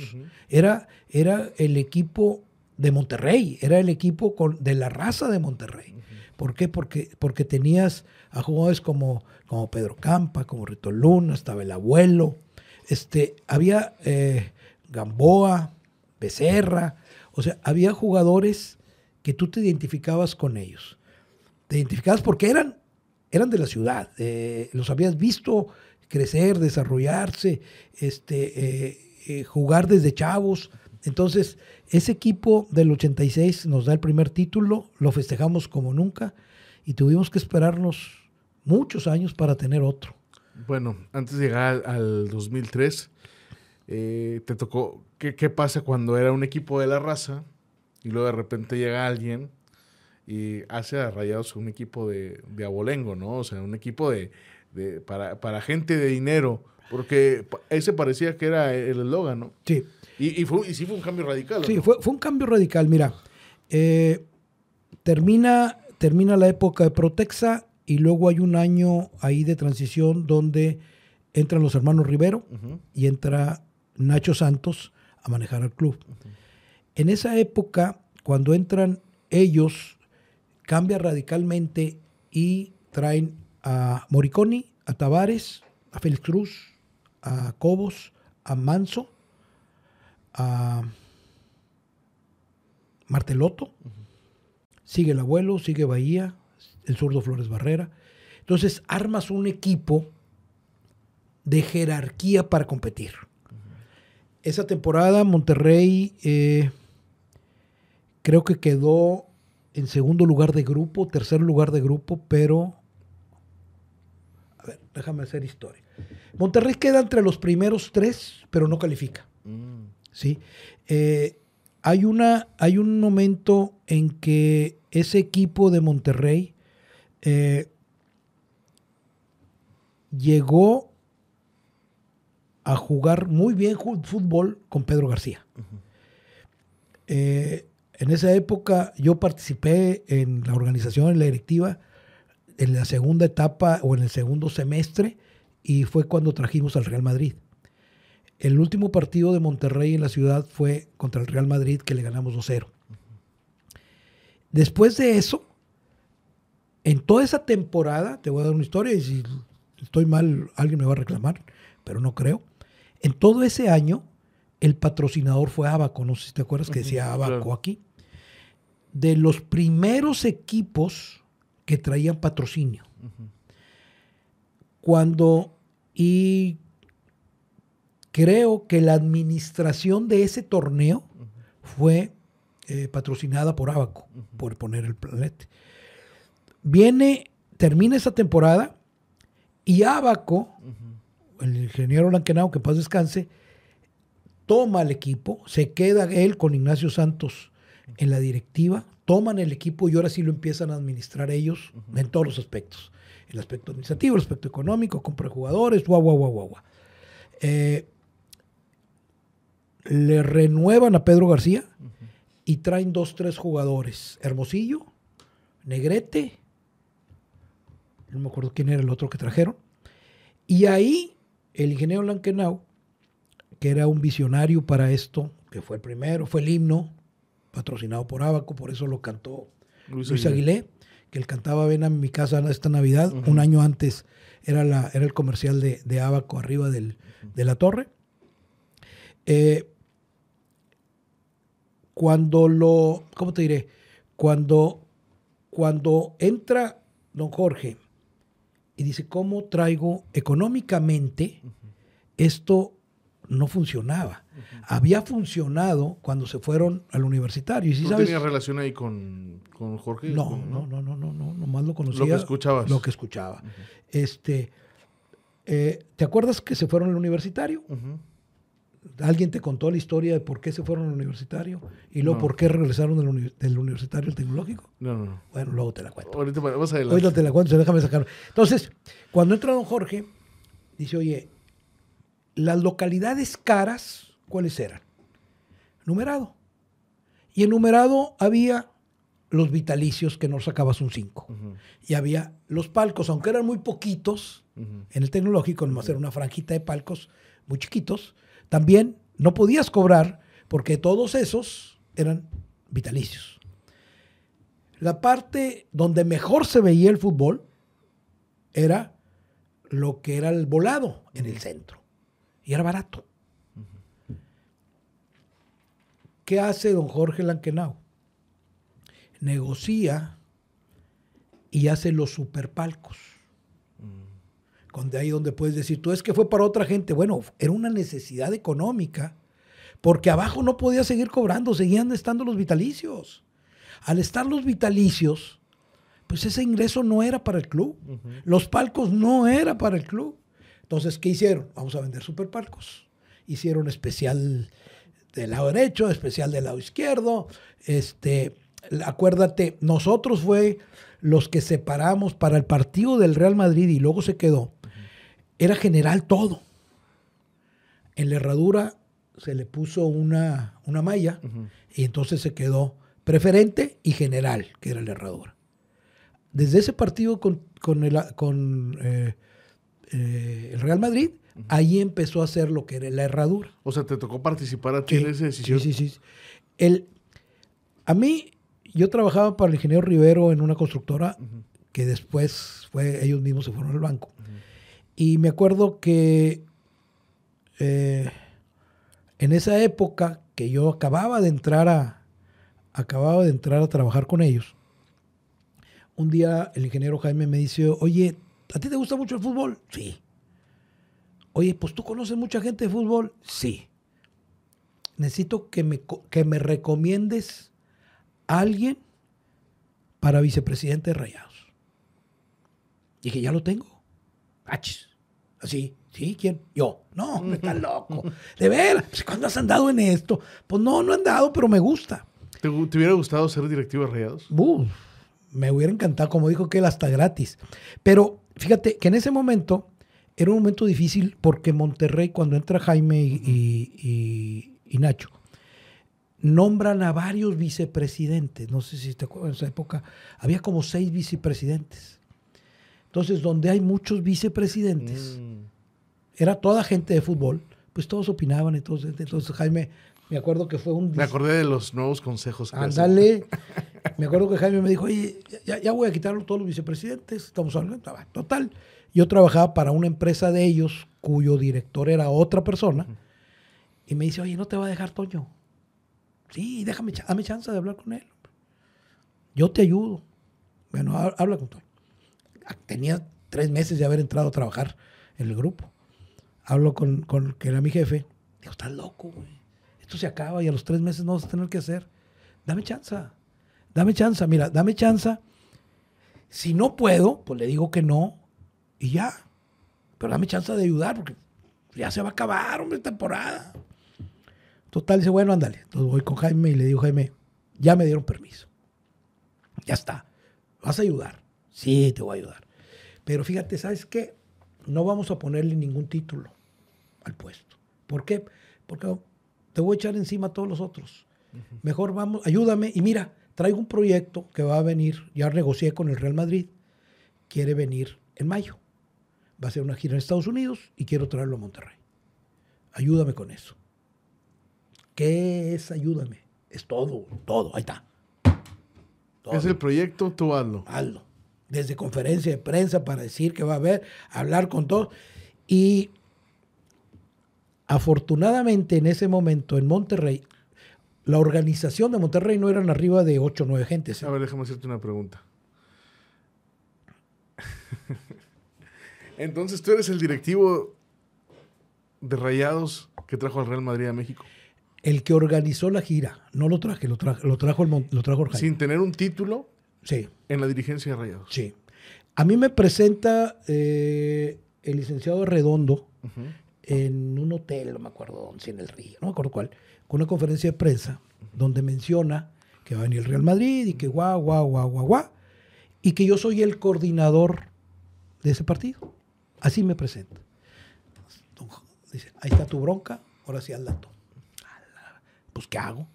era, era el equipo de Monterrey, era el equipo con, de la raza de Monterrey. ¿Por qué? Porque, porque tenías a jugadores como, como Pedro Campa, como Rito Luna, estaba el abuelo, este, había eh, Gamboa, Becerra, o sea, había jugadores que tú te identificabas con ellos. Te identificabas porque eran, eran de la ciudad, eh, los habías visto crecer, desarrollarse, este, eh, jugar desde chavos. Entonces, ese equipo del 86 nos da el primer título, lo festejamos como nunca y tuvimos que esperarnos muchos años para tener otro. Bueno, antes de llegar al 2003, eh, te tocó, ¿qué, ¿qué, pasa cuando era un equipo de la raza y luego de repente llega alguien y hace a Rayados un equipo de abolengo, ¿no? O sea, un equipo de, de para, para, gente de dinero, porque ese parecía que era el eslogan, ¿no? Sí. Y, y, fue, y, sí fue un cambio radical. Sí, fue, fue, un cambio radical. Mira, eh, termina, termina la época de Protexa y luego hay un año ahí de transición donde entran los hermanos Rivero uh -huh. y entra Nacho Santos a manejar al club. Uh -huh. En esa época, cuando entran ellos, cambia radicalmente y traen a Moriconi, a Tavares, a Félix Cruz, a Cobos, a Manso, a Marteloto, sigue el abuelo, sigue Bahía, el zurdo Flores Barrera. Entonces armas un equipo de jerarquía para competir. Esa temporada Monterrey eh, creo que quedó en segundo lugar de grupo, tercer lugar de grupo, pero... Déjame hacer historia. Monterrey queda entre los primeros tres, pero no califica. Mm. ¿sí? Eh, hay, una, hay un momento en que ese equipo de Monterrey eh, llegó a jugar muy bien fútbol con Pedro García. Uh -huh. eh, en esa época yo participé en la organización, en la directiva, en la segunda etapa o en el segundo semestre, y fue cuando trajimos al Real Madrid. El último partido de Monterrey en la ciudad fue contra el Real Madrid, que le ganamos 2-0. Uh -huh. Después de eso, en toda esa temporada, te voy a dar una historia y si estoy mal, alguien me va a reclamar, pero no creo. En todo ese año, el patrocinador fue Abaco, no sé si te acuerdas que decía Abaco aquí. De los primeros equipos que traían patrocinio. Uh -huh. Cuando, y creo que la administración de ese torneo uh -huh. fue eh, patrocinada por Abaco, uh -huh. por poner el planeta. Viene, termina esa temporada y Abaco, el ingeniero Lankenau, que paz descanse, toma el equipo, se queda él con Ignacio Santos en la directiva, toman el equipo y ahora sí lo empiezan a administrar ellos uh -huh. en todos los aspectos. El aspecto administrativo, el aspecto económico, compra de jugadores, guau, guau, guau, guau. Eh, le renuevan a Pedro García uh -huh. y traen dos, tres jugadores. Hermosillo, Negrete, no me acuerdo quién era el otro que trajeron. Y ahí el ingeniero Lankenau, que era un visionario para esto, que fue el primero, fue el himno, patrocinado por Abaco, por eso lo cantó Luis, Luis Aguilé. Aguilé, que él cantaba Ven a mi casa esta Navidad, uh -huh. un año antes era, la, era el comercial de, de Abaco arriba del, de la torre. Eh, cuando lo, ¿cómo te diré? Cuando, cuando entra don Jorge y dice, ¿cómo traigo económicamente esto no funcionaba. Uh -huh. Había funcionado cuando se fueron al universitario. ¿Y si ¿No sabes? tenía relación ahí con, con Jorge? No, no, no, no, no, no, nomás lo conocía. Lo que escuchabas. Lo que escuchaba. Uh -huh. Este, eh, ¿Te acuerdas que se fueron al universitario? Uh -huh. ¿Alguien te contó la historia de por qué se fueron al universitario? ¿Y luego no. por qué regresaron del, uni del, universitario al tecnológico? No, no, no. Bueno, luego te la cuento. Ahorita vas adelante. Ahorita te la cuento, déjame sacar. Entonces, cuando entra don Jorge, dice, oye, las localidades caras, ¿cuáles eran? Numerado. Y en numerado había los vitalicios que no sacabas un 5. Y había los palcos, aunque eran muy poquitos, en el tecnológico, nomás era una franjita de palcos muy chiquitos, también no podías cobrar porque todos esos eran vitalicios. La parte donde mejor se veía el fútbol era lo que era el volado en el centro. Y era barato. ¿Qué hace don Jorge Lankenau? Negocia y hace los superpalcos. Donde ahí donde puedes decir, tú es que fue para otra gente. Bueno, era una necesidad económica, porque abajo no podía seguir cobrando, seguían estando los vitalicios. Al estar los vitalicios, pues ese ingreso no era para el club. Los palcos no era para el club. Entonces, ¿qué hicieron? Vamos a vender superpalcos. Hicieron especial del lado derecho, especial del lado izquierdo. Este, acuérdate, nosotros fue los que separamos para el partido del Real Madrid y luego se quedó. Era general todo. En la herradura se le puso una, una malla y entonces se quedó preferente y general, que era la herradura. Desde ese partido con, el, con eh, eh, el Real Madrid, Ahí empezó a hacer lo que era la herradura. O sea, te tocó participar a ti en esa decisión. Sí, sí, sí. El, a mí, yo trabajaba para el ingeniero Rivero en una constructora que después fue, ellos mismos se fueron al banco. Y me acuerdo que eh, en esa época que yo acababa de entrar a, acababa de entrar a trabajar con ellos, un día el ingeniero Jaime me dice, oye, ¿a ti te gusta mucho el fútbol? Sí. Oye, pues tú conoces mucha gente de fútbol. Sí. Necesito que me, que me recomiendes a alguien para vicepresidente de Rayados. Y que ya lo tengo. Achis. Así. ¿Sí? ¿Quién? Yo. No, me está [laughs] loco. De veras. Pues, ¿Cuándo has andado en esto? Pues no, no he andado, pero me gusta. ¿Te, hubiera gustado ser directivo de Rayados? me hubiera encantado, como dijo que él, hasta gratis. Pero fíjate que en ese momento era un momento difícil porque Monterrey, cuando entra Jaime y, Nacho, nombran a varios vicepresidentes. No sé si te acuerdas, en esa época había como seis vicepresidentes. Entonces, donde hay muchos vicepresidentes, mm. era toda gente de fútbol, pues todos opinaban. Entonces, entonces Jaime, me acuerdo que fue un... Me acordé de los nuevos consejos. Ándale. me acuerdo que Jaime me dijo, oye, ya, ya voy a quitar todos los vicepresidentes. Estamos hablando. Total. Yo trabajaba para una empresa de ellos cuyo director era otra persona. Y me dice, oye, ¿no te va a dejar Toño? Sí, déjame, dame chance de hablar con él. Yo te ayudo. Bueno, habla con Toño. Tenía tres meses de haber entrado a trabajar en el grupo. Hablo con, con que era mi jefe. Digo, estás loco, güey. Esto se acaba y a los tres meses no vas a tener que hacer. Dame chance. Dame chance. Mira, dame chance. Si no puedo, pues le digo que no y ya. Pero dame chance de ayudar porque ya se va a acabar, hombre, temporada. Total, dice, bueno, ándale. Entonces voy con Jaime y le digo, Jaime, ya me dieron permiso. Ya está. ¿Vas a ayudar? Sí, te voy a ayudar. Pero fíjate, ¿sabes qué? No vamos a ponerle ningún título al puesto. ¿Por qué? Porque te voy a echar encima a todos los otros. Mejor vamos, ayúdame. Y mira, traigo un proyecto que va a venir, ya negocié con el Real Madrid, quiere venir en mayo va a ser una gira en Estados Unidos y quiero traerlo a Monterrey. Ayúdame con eso. ¿Qué es ayúdame? Es todo, todo, ahí está. Es el proyecto, tú hazlo. Hazlo. Desde conferencia de prensa para decir que va a haber, hablar con todo. Y afortunadamente en ese momento en Monterrey, la organización de Monterrey no eran arriba de 8 o 9 gentes. A ver, déjame hacerte una pregunta. [laughs] Entonces tú eres el directivo de Rayados que trajo al Real Madrid a México. El que organizó la gira, no lo traje, lo, trajo, lo trajo, el, lo trajo Sin tener un título sí. en la dirigencia de Rayados. Sí. A mí me presenta eh, el licenciado Redondo en un hotel, no me acuerdo dónde, en el Río, no me acuerdo cuál, con una conferencia de prensa donde menciona que va a venir el Real Madrid y que guau, guau, guau, guau, guau, y que yo soy el coordinador de ese partido. Así me presenta. Dice, ahí está tu bronca, ahora sí al dato. pues ¿qué hago?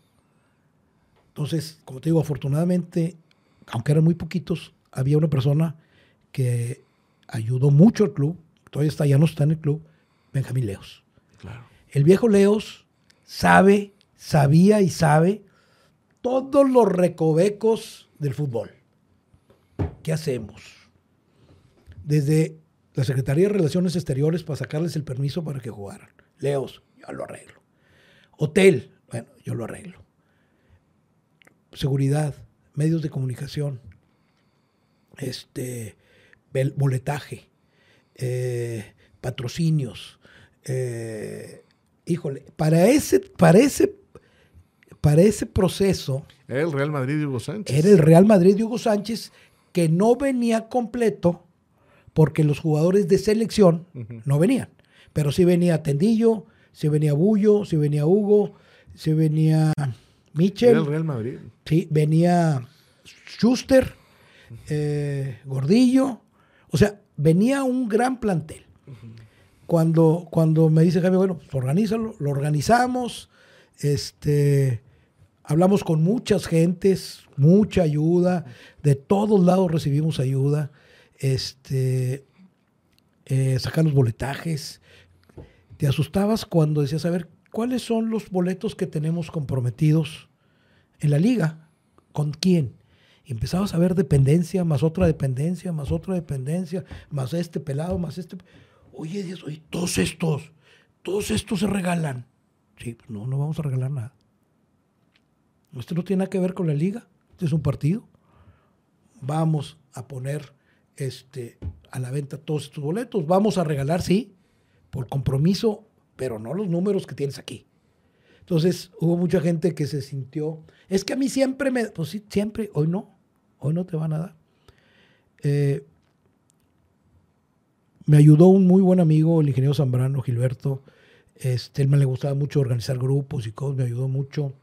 Entonces, como te digo, afortunadamente, aunque eran muy poquitos, había una persona que ayudó mucho al club, todavía está, ya no está en el club, Benjamín Leos. Claro. El viejo Leos sabe, sabía y sabe todos los recovecos del fútbol. ¿Qué hacemos? Desde la Secretaría de Relaciones Exteriores para sacarles el permiso para que jugaran. Leos, yo lo arreglo. Hotel, bueno, yo lo arreglo. Seguridad, medios de comunicación, este, boletaje, eh, patrocinios. Eh, híjole, para ese, para ese, para ese proceso. Era el Real Madrid de Hugo Sánchez. Era el Real Madrid de Hugo Sánchez que no venía completo porque los jugadores de selección no venían. Pero sí venía Tendillo, sí venía Bullo, sí venía Hugo, sí venía Michel. Era el Real Madrid. Sí, venía Schuster, eh, Gordillo. O sea, venía un gran plantel. Cuando, cuando me dice Jaime, bueno, pues organízalo, lo organizamos, este, hablamos con muchas gentes, mucha ayuda, de todos lados recibimos ayuda, este, eh, sacar los boletajes. Te asustabas cuando decías, a ver, ¿cuáles son los boletos que tenemos comprometidos en la liga? ¿Con quién? Y empezabas a ver dependencia, más otra dependencia, más otra dependencia, más este pelado, más este. Oye, Dios, oye, todos estos, todos estos se regalan. Sí, pues no, no vamos a regalar nada. Esto no tiene nada que ver con la liga, este es un partido. Vamos a poner este, a la venta todos estos boletos. Vamos a regalar, sí, por compromiso, pero no los números que tienes aquí. Entonces hubo mucha gente que se sintió, es que a mí siempre me, pues sí, siempre, hoy no. Hoy no te van a dar. Eh, me ayudó un muy buen amigo, el ingeniero Zambrano, Gilberto. Este, él me le gustaba mucho organizar grupos y cosas, me ayudó mucho.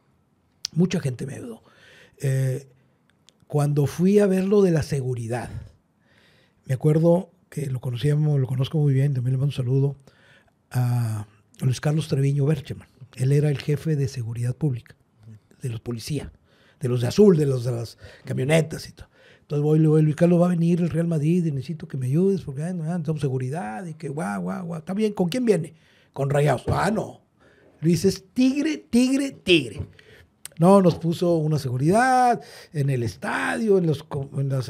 Mucha gente me ayudó. Eh, cuando fui a ver lo de la seguridad, me acuerdo que lo conocíamos, lo conozco muy bien, también le mando un saludo a Luis Carlos Treviño Bercheman. Él era el jefe de seguridad pública, de los policías de los de azul, de los de las camionetas y todo. Entonces voy y le digo, Luis Carlos va a venir el Real Madrid y necesito que me ayudes porque ah, necesitamos seguridad y que guau, guau, guau. Está bien, ¿con quién viene? Con Rayados. Ah, no. Luis es tigre, tigre, tigre. No, nos puso una seguridad en el estadio, en los,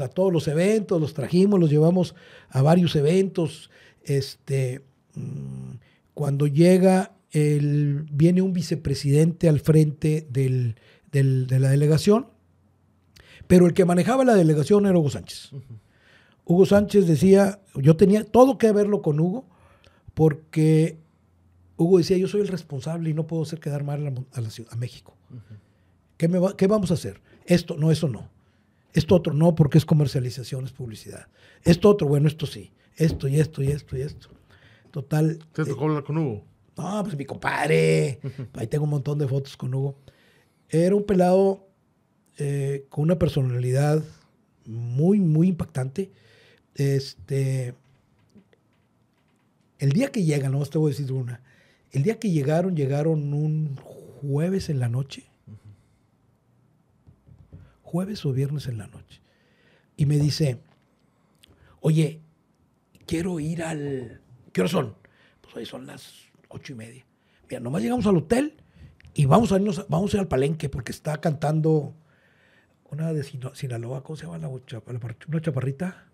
a todos los eventos, los trajimos, los llevamos a varios eventos. Este, mm, cuando llega, el, viene un vicepresidente al frente del, de la delegación, pero el que manejaba la delegación era Hugo Sánchez. Hugo Sánchez decía, yo tenía todo que verlo con Hugo, porque Hugo decía, yo soy el responsable y no puedo hacer quedar mal a, la ciudad, a México. ¿Qué, me ¿Qué vamos a hacer? Esto, no, eso no. Esto otro no, porque es comercialización, es publicidad. Esto otro, bueno, esto sí. Esto y esto y esto y esto. Total. ¿Te tocó eh, hablar con Hugo? No, pues mi compadre. [laughs] Ahí tengo un montón de fotos con Hugo. Era un pelado eh, con una personalidad muy, muy impactante. Este, el día que llegan, no te voy a decir una, el día que llegaron, llegaron un jueves en la noche. Jueves o viernes en la noche. Y me dice, oye, quiero ir al... ¿Qué hora son? Pues hoy son las ocho y media. Mira, nomás llegamos al hotel y vamos a, irnos, vamos a ir al palenque porque está cantando una de Sinaloa, ¿cómo se llama la, una chaparrita?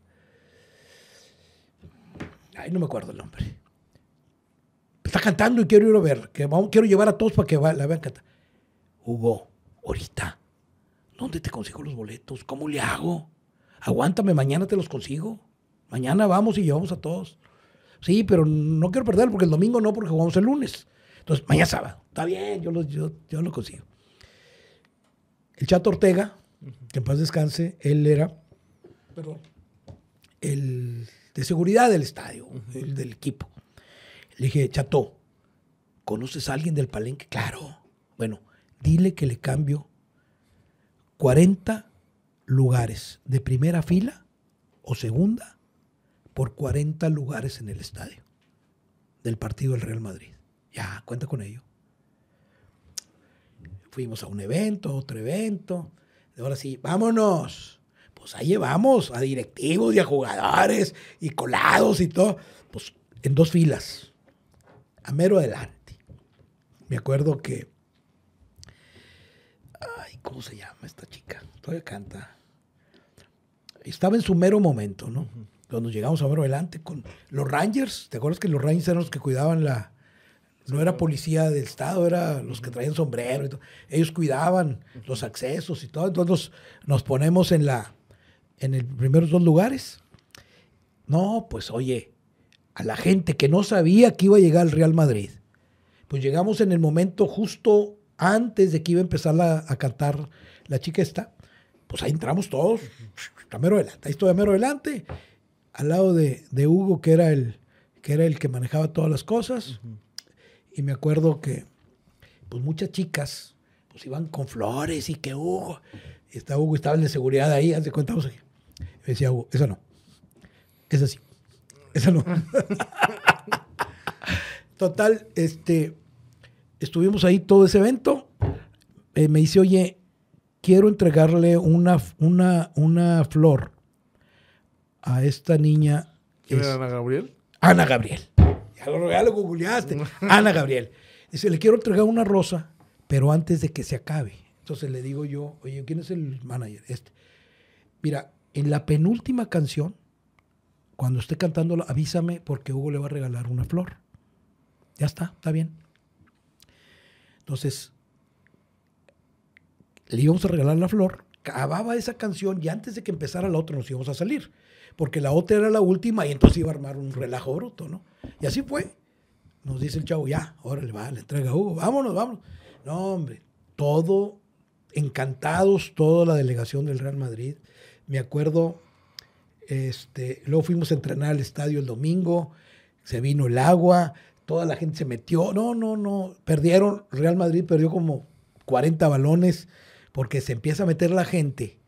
Ay, no me acuerdo el nombre. Está cantando y quiero ir a ver, quiero llevar a todos para que la vean cantar. Hugo, ahorita, ¿dónde te consigo los boletos? ¿Cómo le hago? Aguántame, mañana te los consigo. Mañana vamos y llevamos a todos. Sí, pero no quiero perder porque el domingo no, porque jugamos el lunes. Entonces, mañana sábado. Está bien, yo lo, yo, lo consigo. El Chato Ortega, que en paz descanse, él era perdón, el de seguridad del estadio, el del equipo. Le dije, Chato, ¿conoces a alguien del palenque? Claro. Bueno, dile que le cambio 40 lugares de primera fila o segunda por 40 lugares en el estadio del partido del Real Madrid. Ya, cuenta con ello. Fuimos a un evento, otro evento. Ahora sí, vámonos. Pues ahí llevamos a directivos y a jugadores y colados y todo. Pues en dos filas. A mero adelante. Me acuerdo que. Ay, ¿cómo se llama esta chica? Todavía canta. Estaba en su mero momento, ¿no? Cuando llegamos a mero adelante con los Rangers. ¿Te acuerdas que los Rangers eran los que cuidaban la, no era policía del Estado, era los que traían sombrero. Y todo. Ellos cuidaban los accesos y todo. Entonces nos, ponemos en la en los primeros dos lugares. No, pues oye, a la gente que no sabía que iba a llegar el Real Madrid, pues llegamos en el momento justo antes de que iba a empezar a cantar la chica. Pues ahí entramos todos, mero adelante, ahí estoy mero adelante, al lado de, Hugo, que era el que era el que manejaba todas las cosas. Y me acuerdo que, pues muchas chicas, pues iban con flores y que Hugo, y estaba Hugo, estaba en la seguridad ahí, hace cuenta, aquí. Me decía Hugo, esa no, esa sí, esa no. [laughs] Total, este, estuvimos ahí todo ese evento. Eh, me dice, oye, quiero entregarle una, una, una flor a esta niña. ¿Quién era Ana Gabriel? Ana Gabriel. Ya lo, googleaste. [laughs] Ana Gabriel. Dice, le quiero entregar una rosa, pero antes de que se acabe. Entonces le digo yo, oye, ¿quién es el manager? Este. Mira, en la penúltima canción, cuando esté cantando, avísame porque Hugo le va a regalar una flor. Ya está, está bien. Entonces, le íbamos a regalar la flor, acababa esa canción y antes de que empezara la otra nos íbamos a salir porque la otra era la última y entonces iba a armar un relajo bruto, ¿no? Y así fue. Nos dice el chavo, ya, órale, va, le entrega a Hugo, vámonos, vámonos. No, hombre, todo, encantados, toda la delegación del Real Madrid. Me acuerdo, este, luego fuimos a entrenar al estadio el domingo, se vino el agua, toda la gente se metió. No, no, no, perdieron, Real Madrid perdió como 40 balones porque se empieza a meter la gente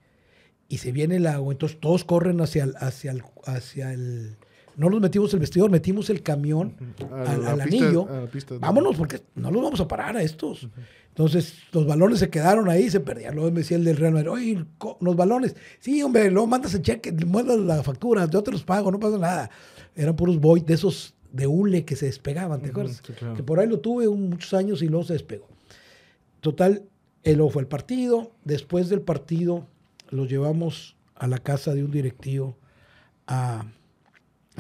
y se viene el agua, entonces todos corren hacia el, hacia el, hacia el no nos metimos el vestidor, metimos el camión al, anillo. Vámonos, porque no los vamos a parar a estos. Entonces, los balones se quedaron ahí, se perdían. Luego me decía el del Real Madrid, oye, los balones. Sí, hombre, luego mandas el cheque, mandas la factura, yo te los pago, no pasa nada. Eran puros boy de esos de hule que se despegaban, ¿te acuerdas? Que por ahí lo tuve muchos años y luego se despegó. Total, luego fue el partido. Después del partido, los llevamos a la casa de un directivo a,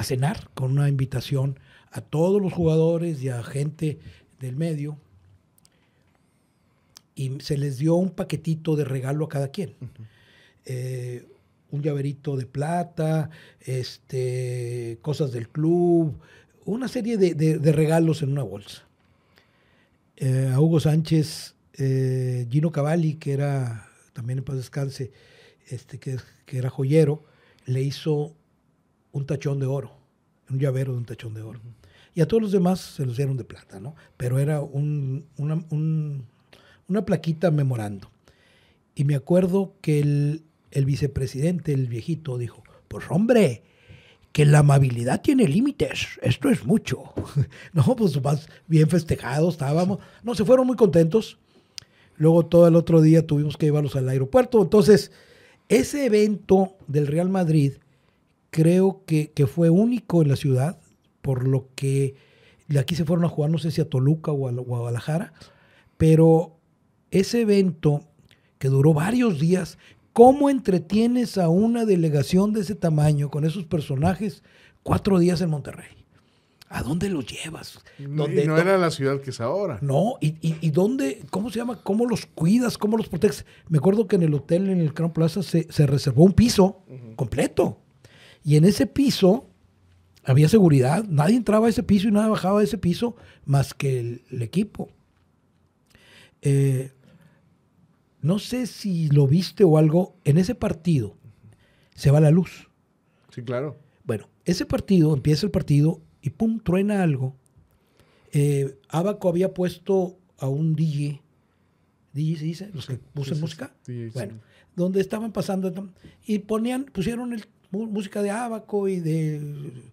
cenar con una invitación a todos los jugadores y a gente del medio. Y se les dio un paquetito de regalo a cada quien. Eh, un llaverito de plata, este, cosas del club, una serie de, regalos en una bolsa. Eh, a Hugo Sánchez, eh, Gino Cavalli, que era también en paz descanse, este, que, era joyero, le hizo un tachón de oro, un llavero de un tachón de oro. Y a todos los demás se los dieron de plata, ¿no? Pero era una, una, plaquita memorando. Y me acuerdo que el, el vicepresidente, el viejito, dijo, pues hombre, que la amabilidad tiene límites, esto es mucho. [laughs] no, pues más bien festejados estábamos. No, se fueron muy contentos. Luego todo el otro día tuvimos que llevarlos al aeropuerto. Entonces, ese evento del Real Madrid creo que, fue único en la ciudad, por lo que de aquí se fueron a jugar, no sé si a Toluca o a Guadalajara, pero ese evento que duró varios días, ¿cómo entretienes a una delegación de ese tamaño con esos personajes cuatro días en Monterrey? ¿A dónde los llevas? no era la ciudad que es ahora. No, y, y, dónde, cómo se llama, cómo los cuidas, cómo los proteges. Me acuerdo que en el hotel, en el Crown Plaza, se, reservó un piso completo. Y en ese piso había seguridad. Nadie entraba a ese piso y nada bajaba de ese piso más que el, equipo. Eh, no sé si lo viste o algo. En ese partido se va la luz. Sí, claro. Bueno, ese partido, empieza el partido y pum, truena algo. Eh, Abaco había puesto a un DJ, DJ se dice, los que usan música, bueno, donde estaban pasando y ponían, pusieron el, música de Abaco y de,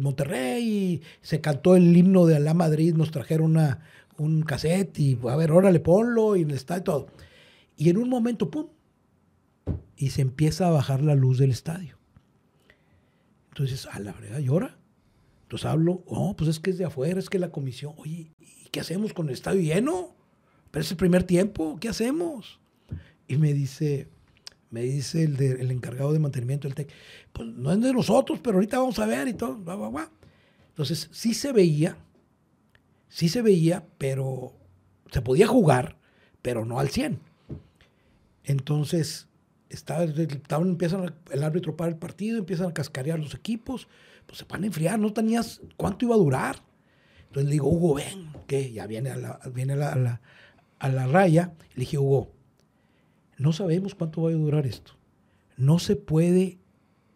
Monterrey y se cantó el himno de Alá Madrid, nos trajeron una, un cassette y a ver, órale, ponlo y está y todo. Y en un momento, ¡pum! Y se empieza a bajar la luz del estadio. Entonces, a la verdad, llora. Entonces hablo, oh, pues es que es de afuera, es que la comisión, oye, ¿y qué hacemos con el estadio lleno? Pero es el primer tiempo, ¿qué hacemos? Y me dice, me dice el, el encargado de mantenimiento del TEC, pues no es de nosotros, pero ahorita vamos a ver y todo, Entonces, sí se veía, sí se veía, pero se podía jugar, pero no al 100. Entonces, estaba, empiezan el árbitro para el partido, empiezan a cascarear los equipos, pues se van a enfriar, no tenías cuánto iba a durar. Entonces le digo, Hugo, ven, que ya viene a la, viene a la, a la, raya. Le dije, Hugo, no sabemos cuánto va a durar esto. No se puede,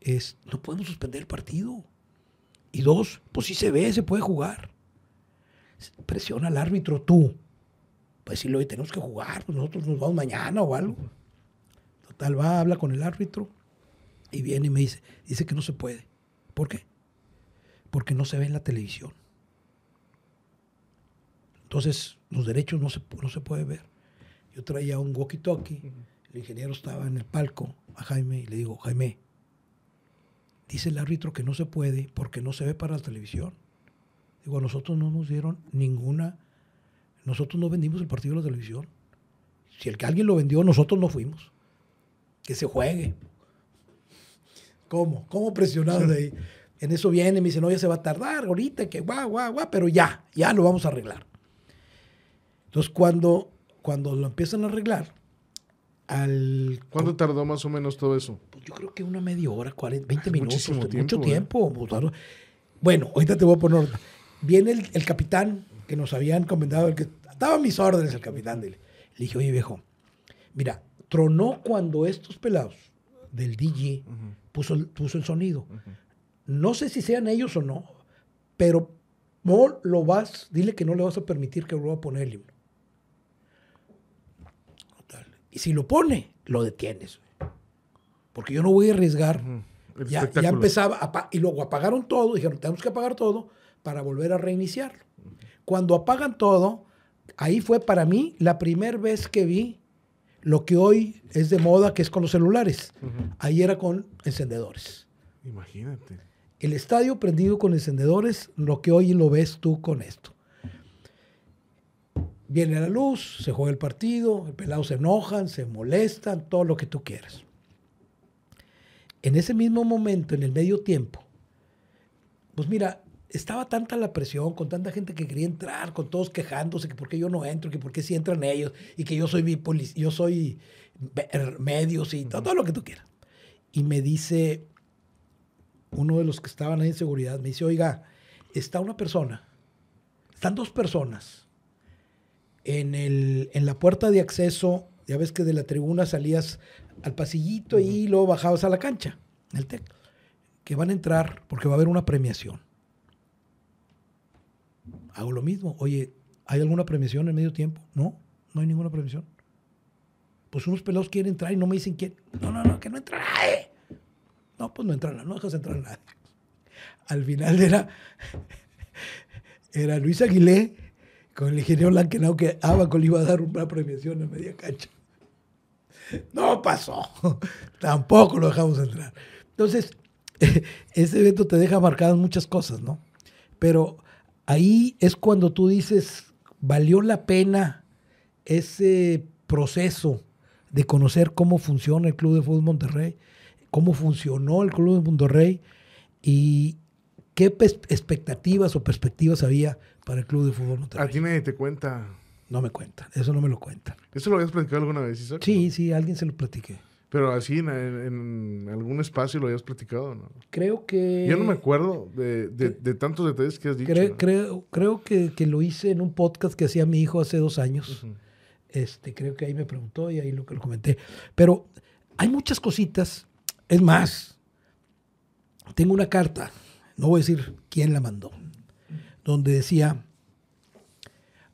es, no podemos suspender el partido. Y dos, pues si se ve, se puede jugar. Presiona al árbitro tú. Pues si lo tenemos que jugar, pues nosotros nos vamos mañana o algo. Total, va, habla con el árbitro y viene y me dice, dice que no se puede. ¿Por qué? Porque no se ve en la televisión. Entonces, los derechos no se, no se puede ver. Yo traía un walkie-talkie, el ingeniero estaba en el palco a Jaime y le digo, Jaime, dice el árbitro que no se puede porque no se ve para la televisión. Digo, a nosotros no nos dieron ninguna, nosotros no vendimos el partido de la televisión. Si el que alguien lo vendió, nosotros no fuimos. Que se juegue. ¿Cómo? ¿Cómo presionado de ahí? [laughs] En eso viene, me dice, no, ya se va a tardar ahorita, que guau, guau, guau, pero ya, ya lo vamos a arreglar. Entonces, cuando, cuando lo empiezan a arreglar, al... ¿Cuánto tardó más o menos todo eso? Pues yo creo que una media hora, 40, 20 minutos. Tiempo, mucho tiempo. Pues, bueno, ahorita te voy a poner... Viene el, capitán que nos habían comentado, el que estaba mis órdenes, el capitán. Le dije, oye viejo, mira, tronó cuando estos pelados del DJ puso, el, puso el sonido. No sé si sean ellos o no, pero no lo vas, dile que no le vas a permitir que vuelva a poner el himno. Y si lo pone, lo detienes. Porque yo no voy a arriesgar. ya, ya, empezaba, y luego apagaron todo, dijeron, tenemos que apagar todo para volver a reiniciarlo. Cuando apagan todo, ahí fue para mí la primera vez que vi lo que hoy es de moda, que es con los celulares. Ahí era con encendedores. Imagínate. El estadio prendido con encendedores, lo que hoy lo ves tú con esto. Viene la luz, se juega el partido, el pelado se enojan, se molestan, todo lo que tú quieras. En ese mismo momento, en el medio tiempo, pues mira, estaba tanta la presión, con tanta gente que quería entrar, con todos quejándose que por qué yo no entro, que por qué sí entran ellos, y que yo soy, yo soy medios y todo, todo lo que tú quieras. Y me dice uno de los que estaban ahí en seguridad, me dice, oiga, está una persona, están dos personas en, el, en la puerta de acceso, ya ves que de la tribuna salías al pasillito y luego bajabas a la cancha, el TEC, que van a entrar porque va a haber una premiación. Hago lo mismo. Oye, ¿hay alguna premiación en medio tiempo? No, no hay ninguna premiación. Pues unos pelados quieren entrar y no me dicen quién. No, no, no, que no entra nadie. No, pues no entra no dejas entrar a nadie. Al final era, era Luis Aguilé con el ingeniero Lankenau que Abaco le iba a dar una premiación a media cancha. No pasó. Tampoco lo dejamos entrar. Entonces, [laughs] ese evento te deja marcadas muchas cosas, ¿no? Pero ahí es cuando tú dices, valió la pena ese proceso de conocer cómo funciona el Club de Fútbol Monterrey, cómo funcionó el Club de Monterrey y qué expectativas o perspectivas había para el Club de Fútbol Monterrey. ¿A ti nadie te cuenta? No me cuentan, eso no me lo cuentan. ¿Eso lo habías platicado alguna vez, Isaac? Sí, sí, alguien se lo platiqué. Pero así en, algún espacio lo habías platicado, ¿no? Creo que... Yo no me acuerdo de, tantos detalles que has dicho. Creo, creo, que, lo hice en un podcast que hacía mi hijo hace dos años. este, creo que ahí me preguntó y ahí lo que lo comenté. Pero hay muchas cositas. Es más, tengo una carta, no voy a decir quién la mandó donde decía,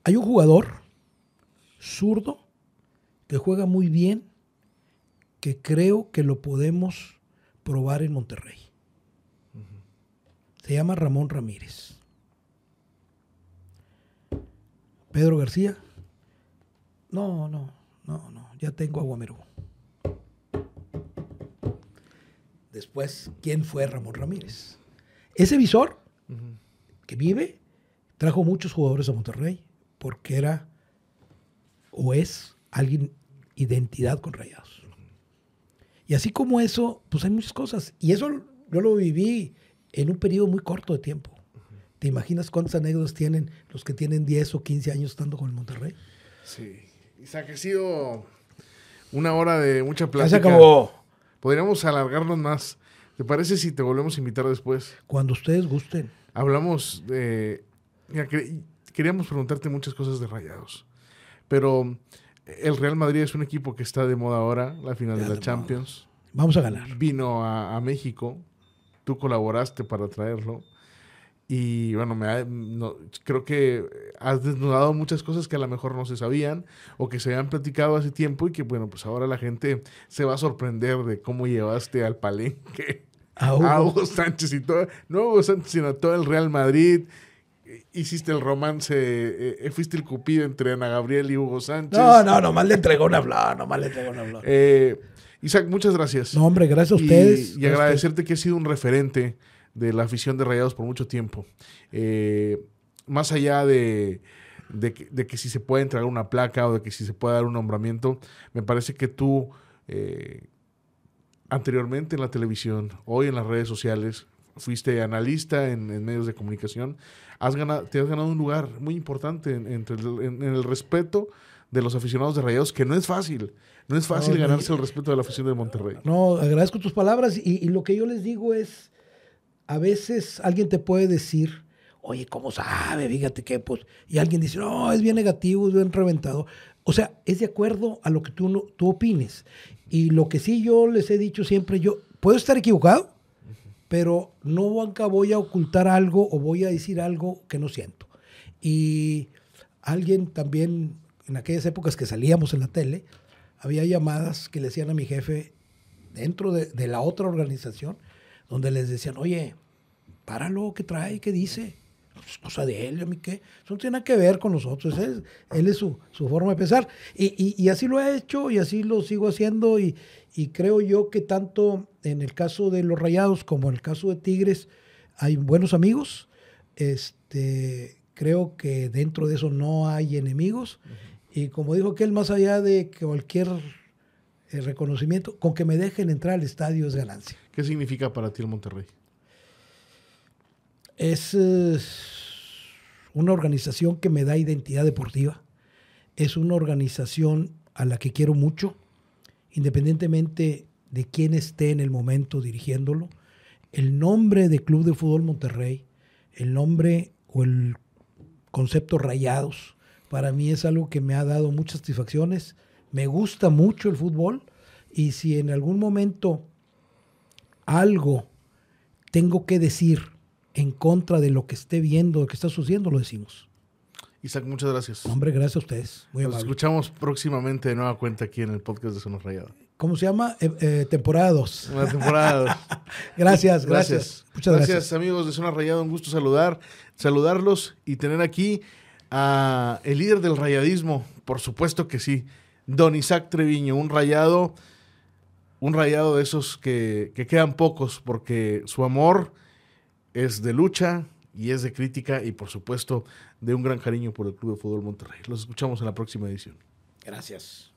hay un jugador zurdo que juega muy bien, que creo que lo podemos probar en Monterrey. Se llama Ramón Ramírez. Pedro García. No, no, no, no. Ya tengo a Después, ¿quién fue Ramón Ramírez? Ese visor que vive trajo muchos jugadores a Monterrey porque era o es alguien identidad con rayados. Y así como eso, pues hay muchas cosas. Y eso yo lo viví en un periodo muy corto de tiempo. ¿Te imaginas cuántas anécdotas tienen los que tienen 10 o 15 años estando con el Monterrey? Sí. Isaac, ha sido una hora de mucha plática. Ya se acabó. Podríamos alargarnos más. ¿Te parece si te volvemos a invitar después? Cuando ustedes gusten. Hablamos de... mira, quer- queríamos preguntarte muchas cosas de Rayados. Pero el Real Madrid es un equipo que está de moda ahora, la final Ya de la Champions. Vamos a ganar. Vino a, a México, tú colaboraste para traerlo. Y bueno, me ha- no- creo que has desnudado muchas cosas que a lo mejor no se sabían o que se habían platicado hace tiempo y que bueno, pues ahora la gente se va a sorprender de cómo llevaste al palenque A Hugo. a Hugo Sánchez y todo, no Hugo Sánchez, sino a todo el Real Madrid. Hiciste el romance, eh, eh, fuiste el cupido entre Ana Gabriel y Hugo Sánchez. No, no, nomás le entregó una flor, nomás le entregó una flor. Eh, Isaac, muchas gracias. No, hombre, gracias a Y- ustedes. Y, agradecerte que has sido un referente de la afición de Rayados por mucho tiempo. Eh, más allá de, de que, de que si se puede entregar una placa o de que si se puede dar un nombramiento, me parece que tú, eh, anteriormente en la televisión, hoy en las redes sociales, fuiste analista en, en medios de comunicación, has ganado, te has ganado un lugar muy importante en, en- en el respeto de los aficionados de Rayados, que no es fácil. No es fácil No, ganarse el respeto de la afición de Monterrey. No, agradezco tus palabras y, y lo que yo les digo es, a veces alguien te puede decir, oye, ¿cómo sabe? Fíjate que, pues, y alguien dice, no, es bien negativo, es bien reventado. O sea, es de acuerdo a lo que tú, no- tú opines. Y lo que sí yo les he dicho siempre, yo puedo estar equivocado, pero nunca voy a ocultar algo o voy a decir algo que no siento. Y alguien también, en aquellas épocas que salíamos en la tele, había llamadas que le decían a mi jefe dentro de, de la otra organización, donde les decían, oye, páralo, ¿qué trae? ¿Qué dice? Es cosa de él, ¿a mí qué? Eso no tiene nada que ver con nosotros, él, él es su, su forma de pensar. Y, y- y así lo he hecho y así lo sigo haciendo y, y creo yo que tanto en el caso de los Rayados como en el caso de Tigres hay buenos amigos. Este, creo que dentro de eso no hay enemigos. Y como dijo aquel, más allá de que cualquier eh, reconocimiento, con que me dejen entrar al estadio es ganancia. ¿Qué significa para ti el Monterrey? Es eh, una organización que me da identidad deportiva. Es una organización a la que quiero mucho, independientemente de quién esté en el momento dirigiéndolo. El nombre de Club de Fútbol Monterrey, el nombre o el concepto rayados, para mí es algo que me ha dado muchas satisfacciones. Me gusta mucho el fútbol y si en algún momento algo tengo que decir en contra de lo que esté viendo, lo que está sucediendo, lo decimos. Isaac, muchas gracias. Hombre, gracias a ustedes. Muy Nos amable. escuchamos próximamente de nueva cuenta aquí en el podcast de Zona Rayada. ¿Cómo se llama? Eh, eh, temporada 2. Una temporada. [laughs] Gracias, gracias, Muchas gracias. amigos de Zona Rayada. Un gusto saludar, saludarlos y tener aquí a el líder del rayadismo. Por supuesto que sí. Don Isaac Treviño, un rayado, un rayado de esos que, que quedan pocos porque su amor es de lucha y es de crítica y por supuesto de un gran cariño por el Club de Fútbol Monterrey. Los escuchamos en la próxima edición. Gracias.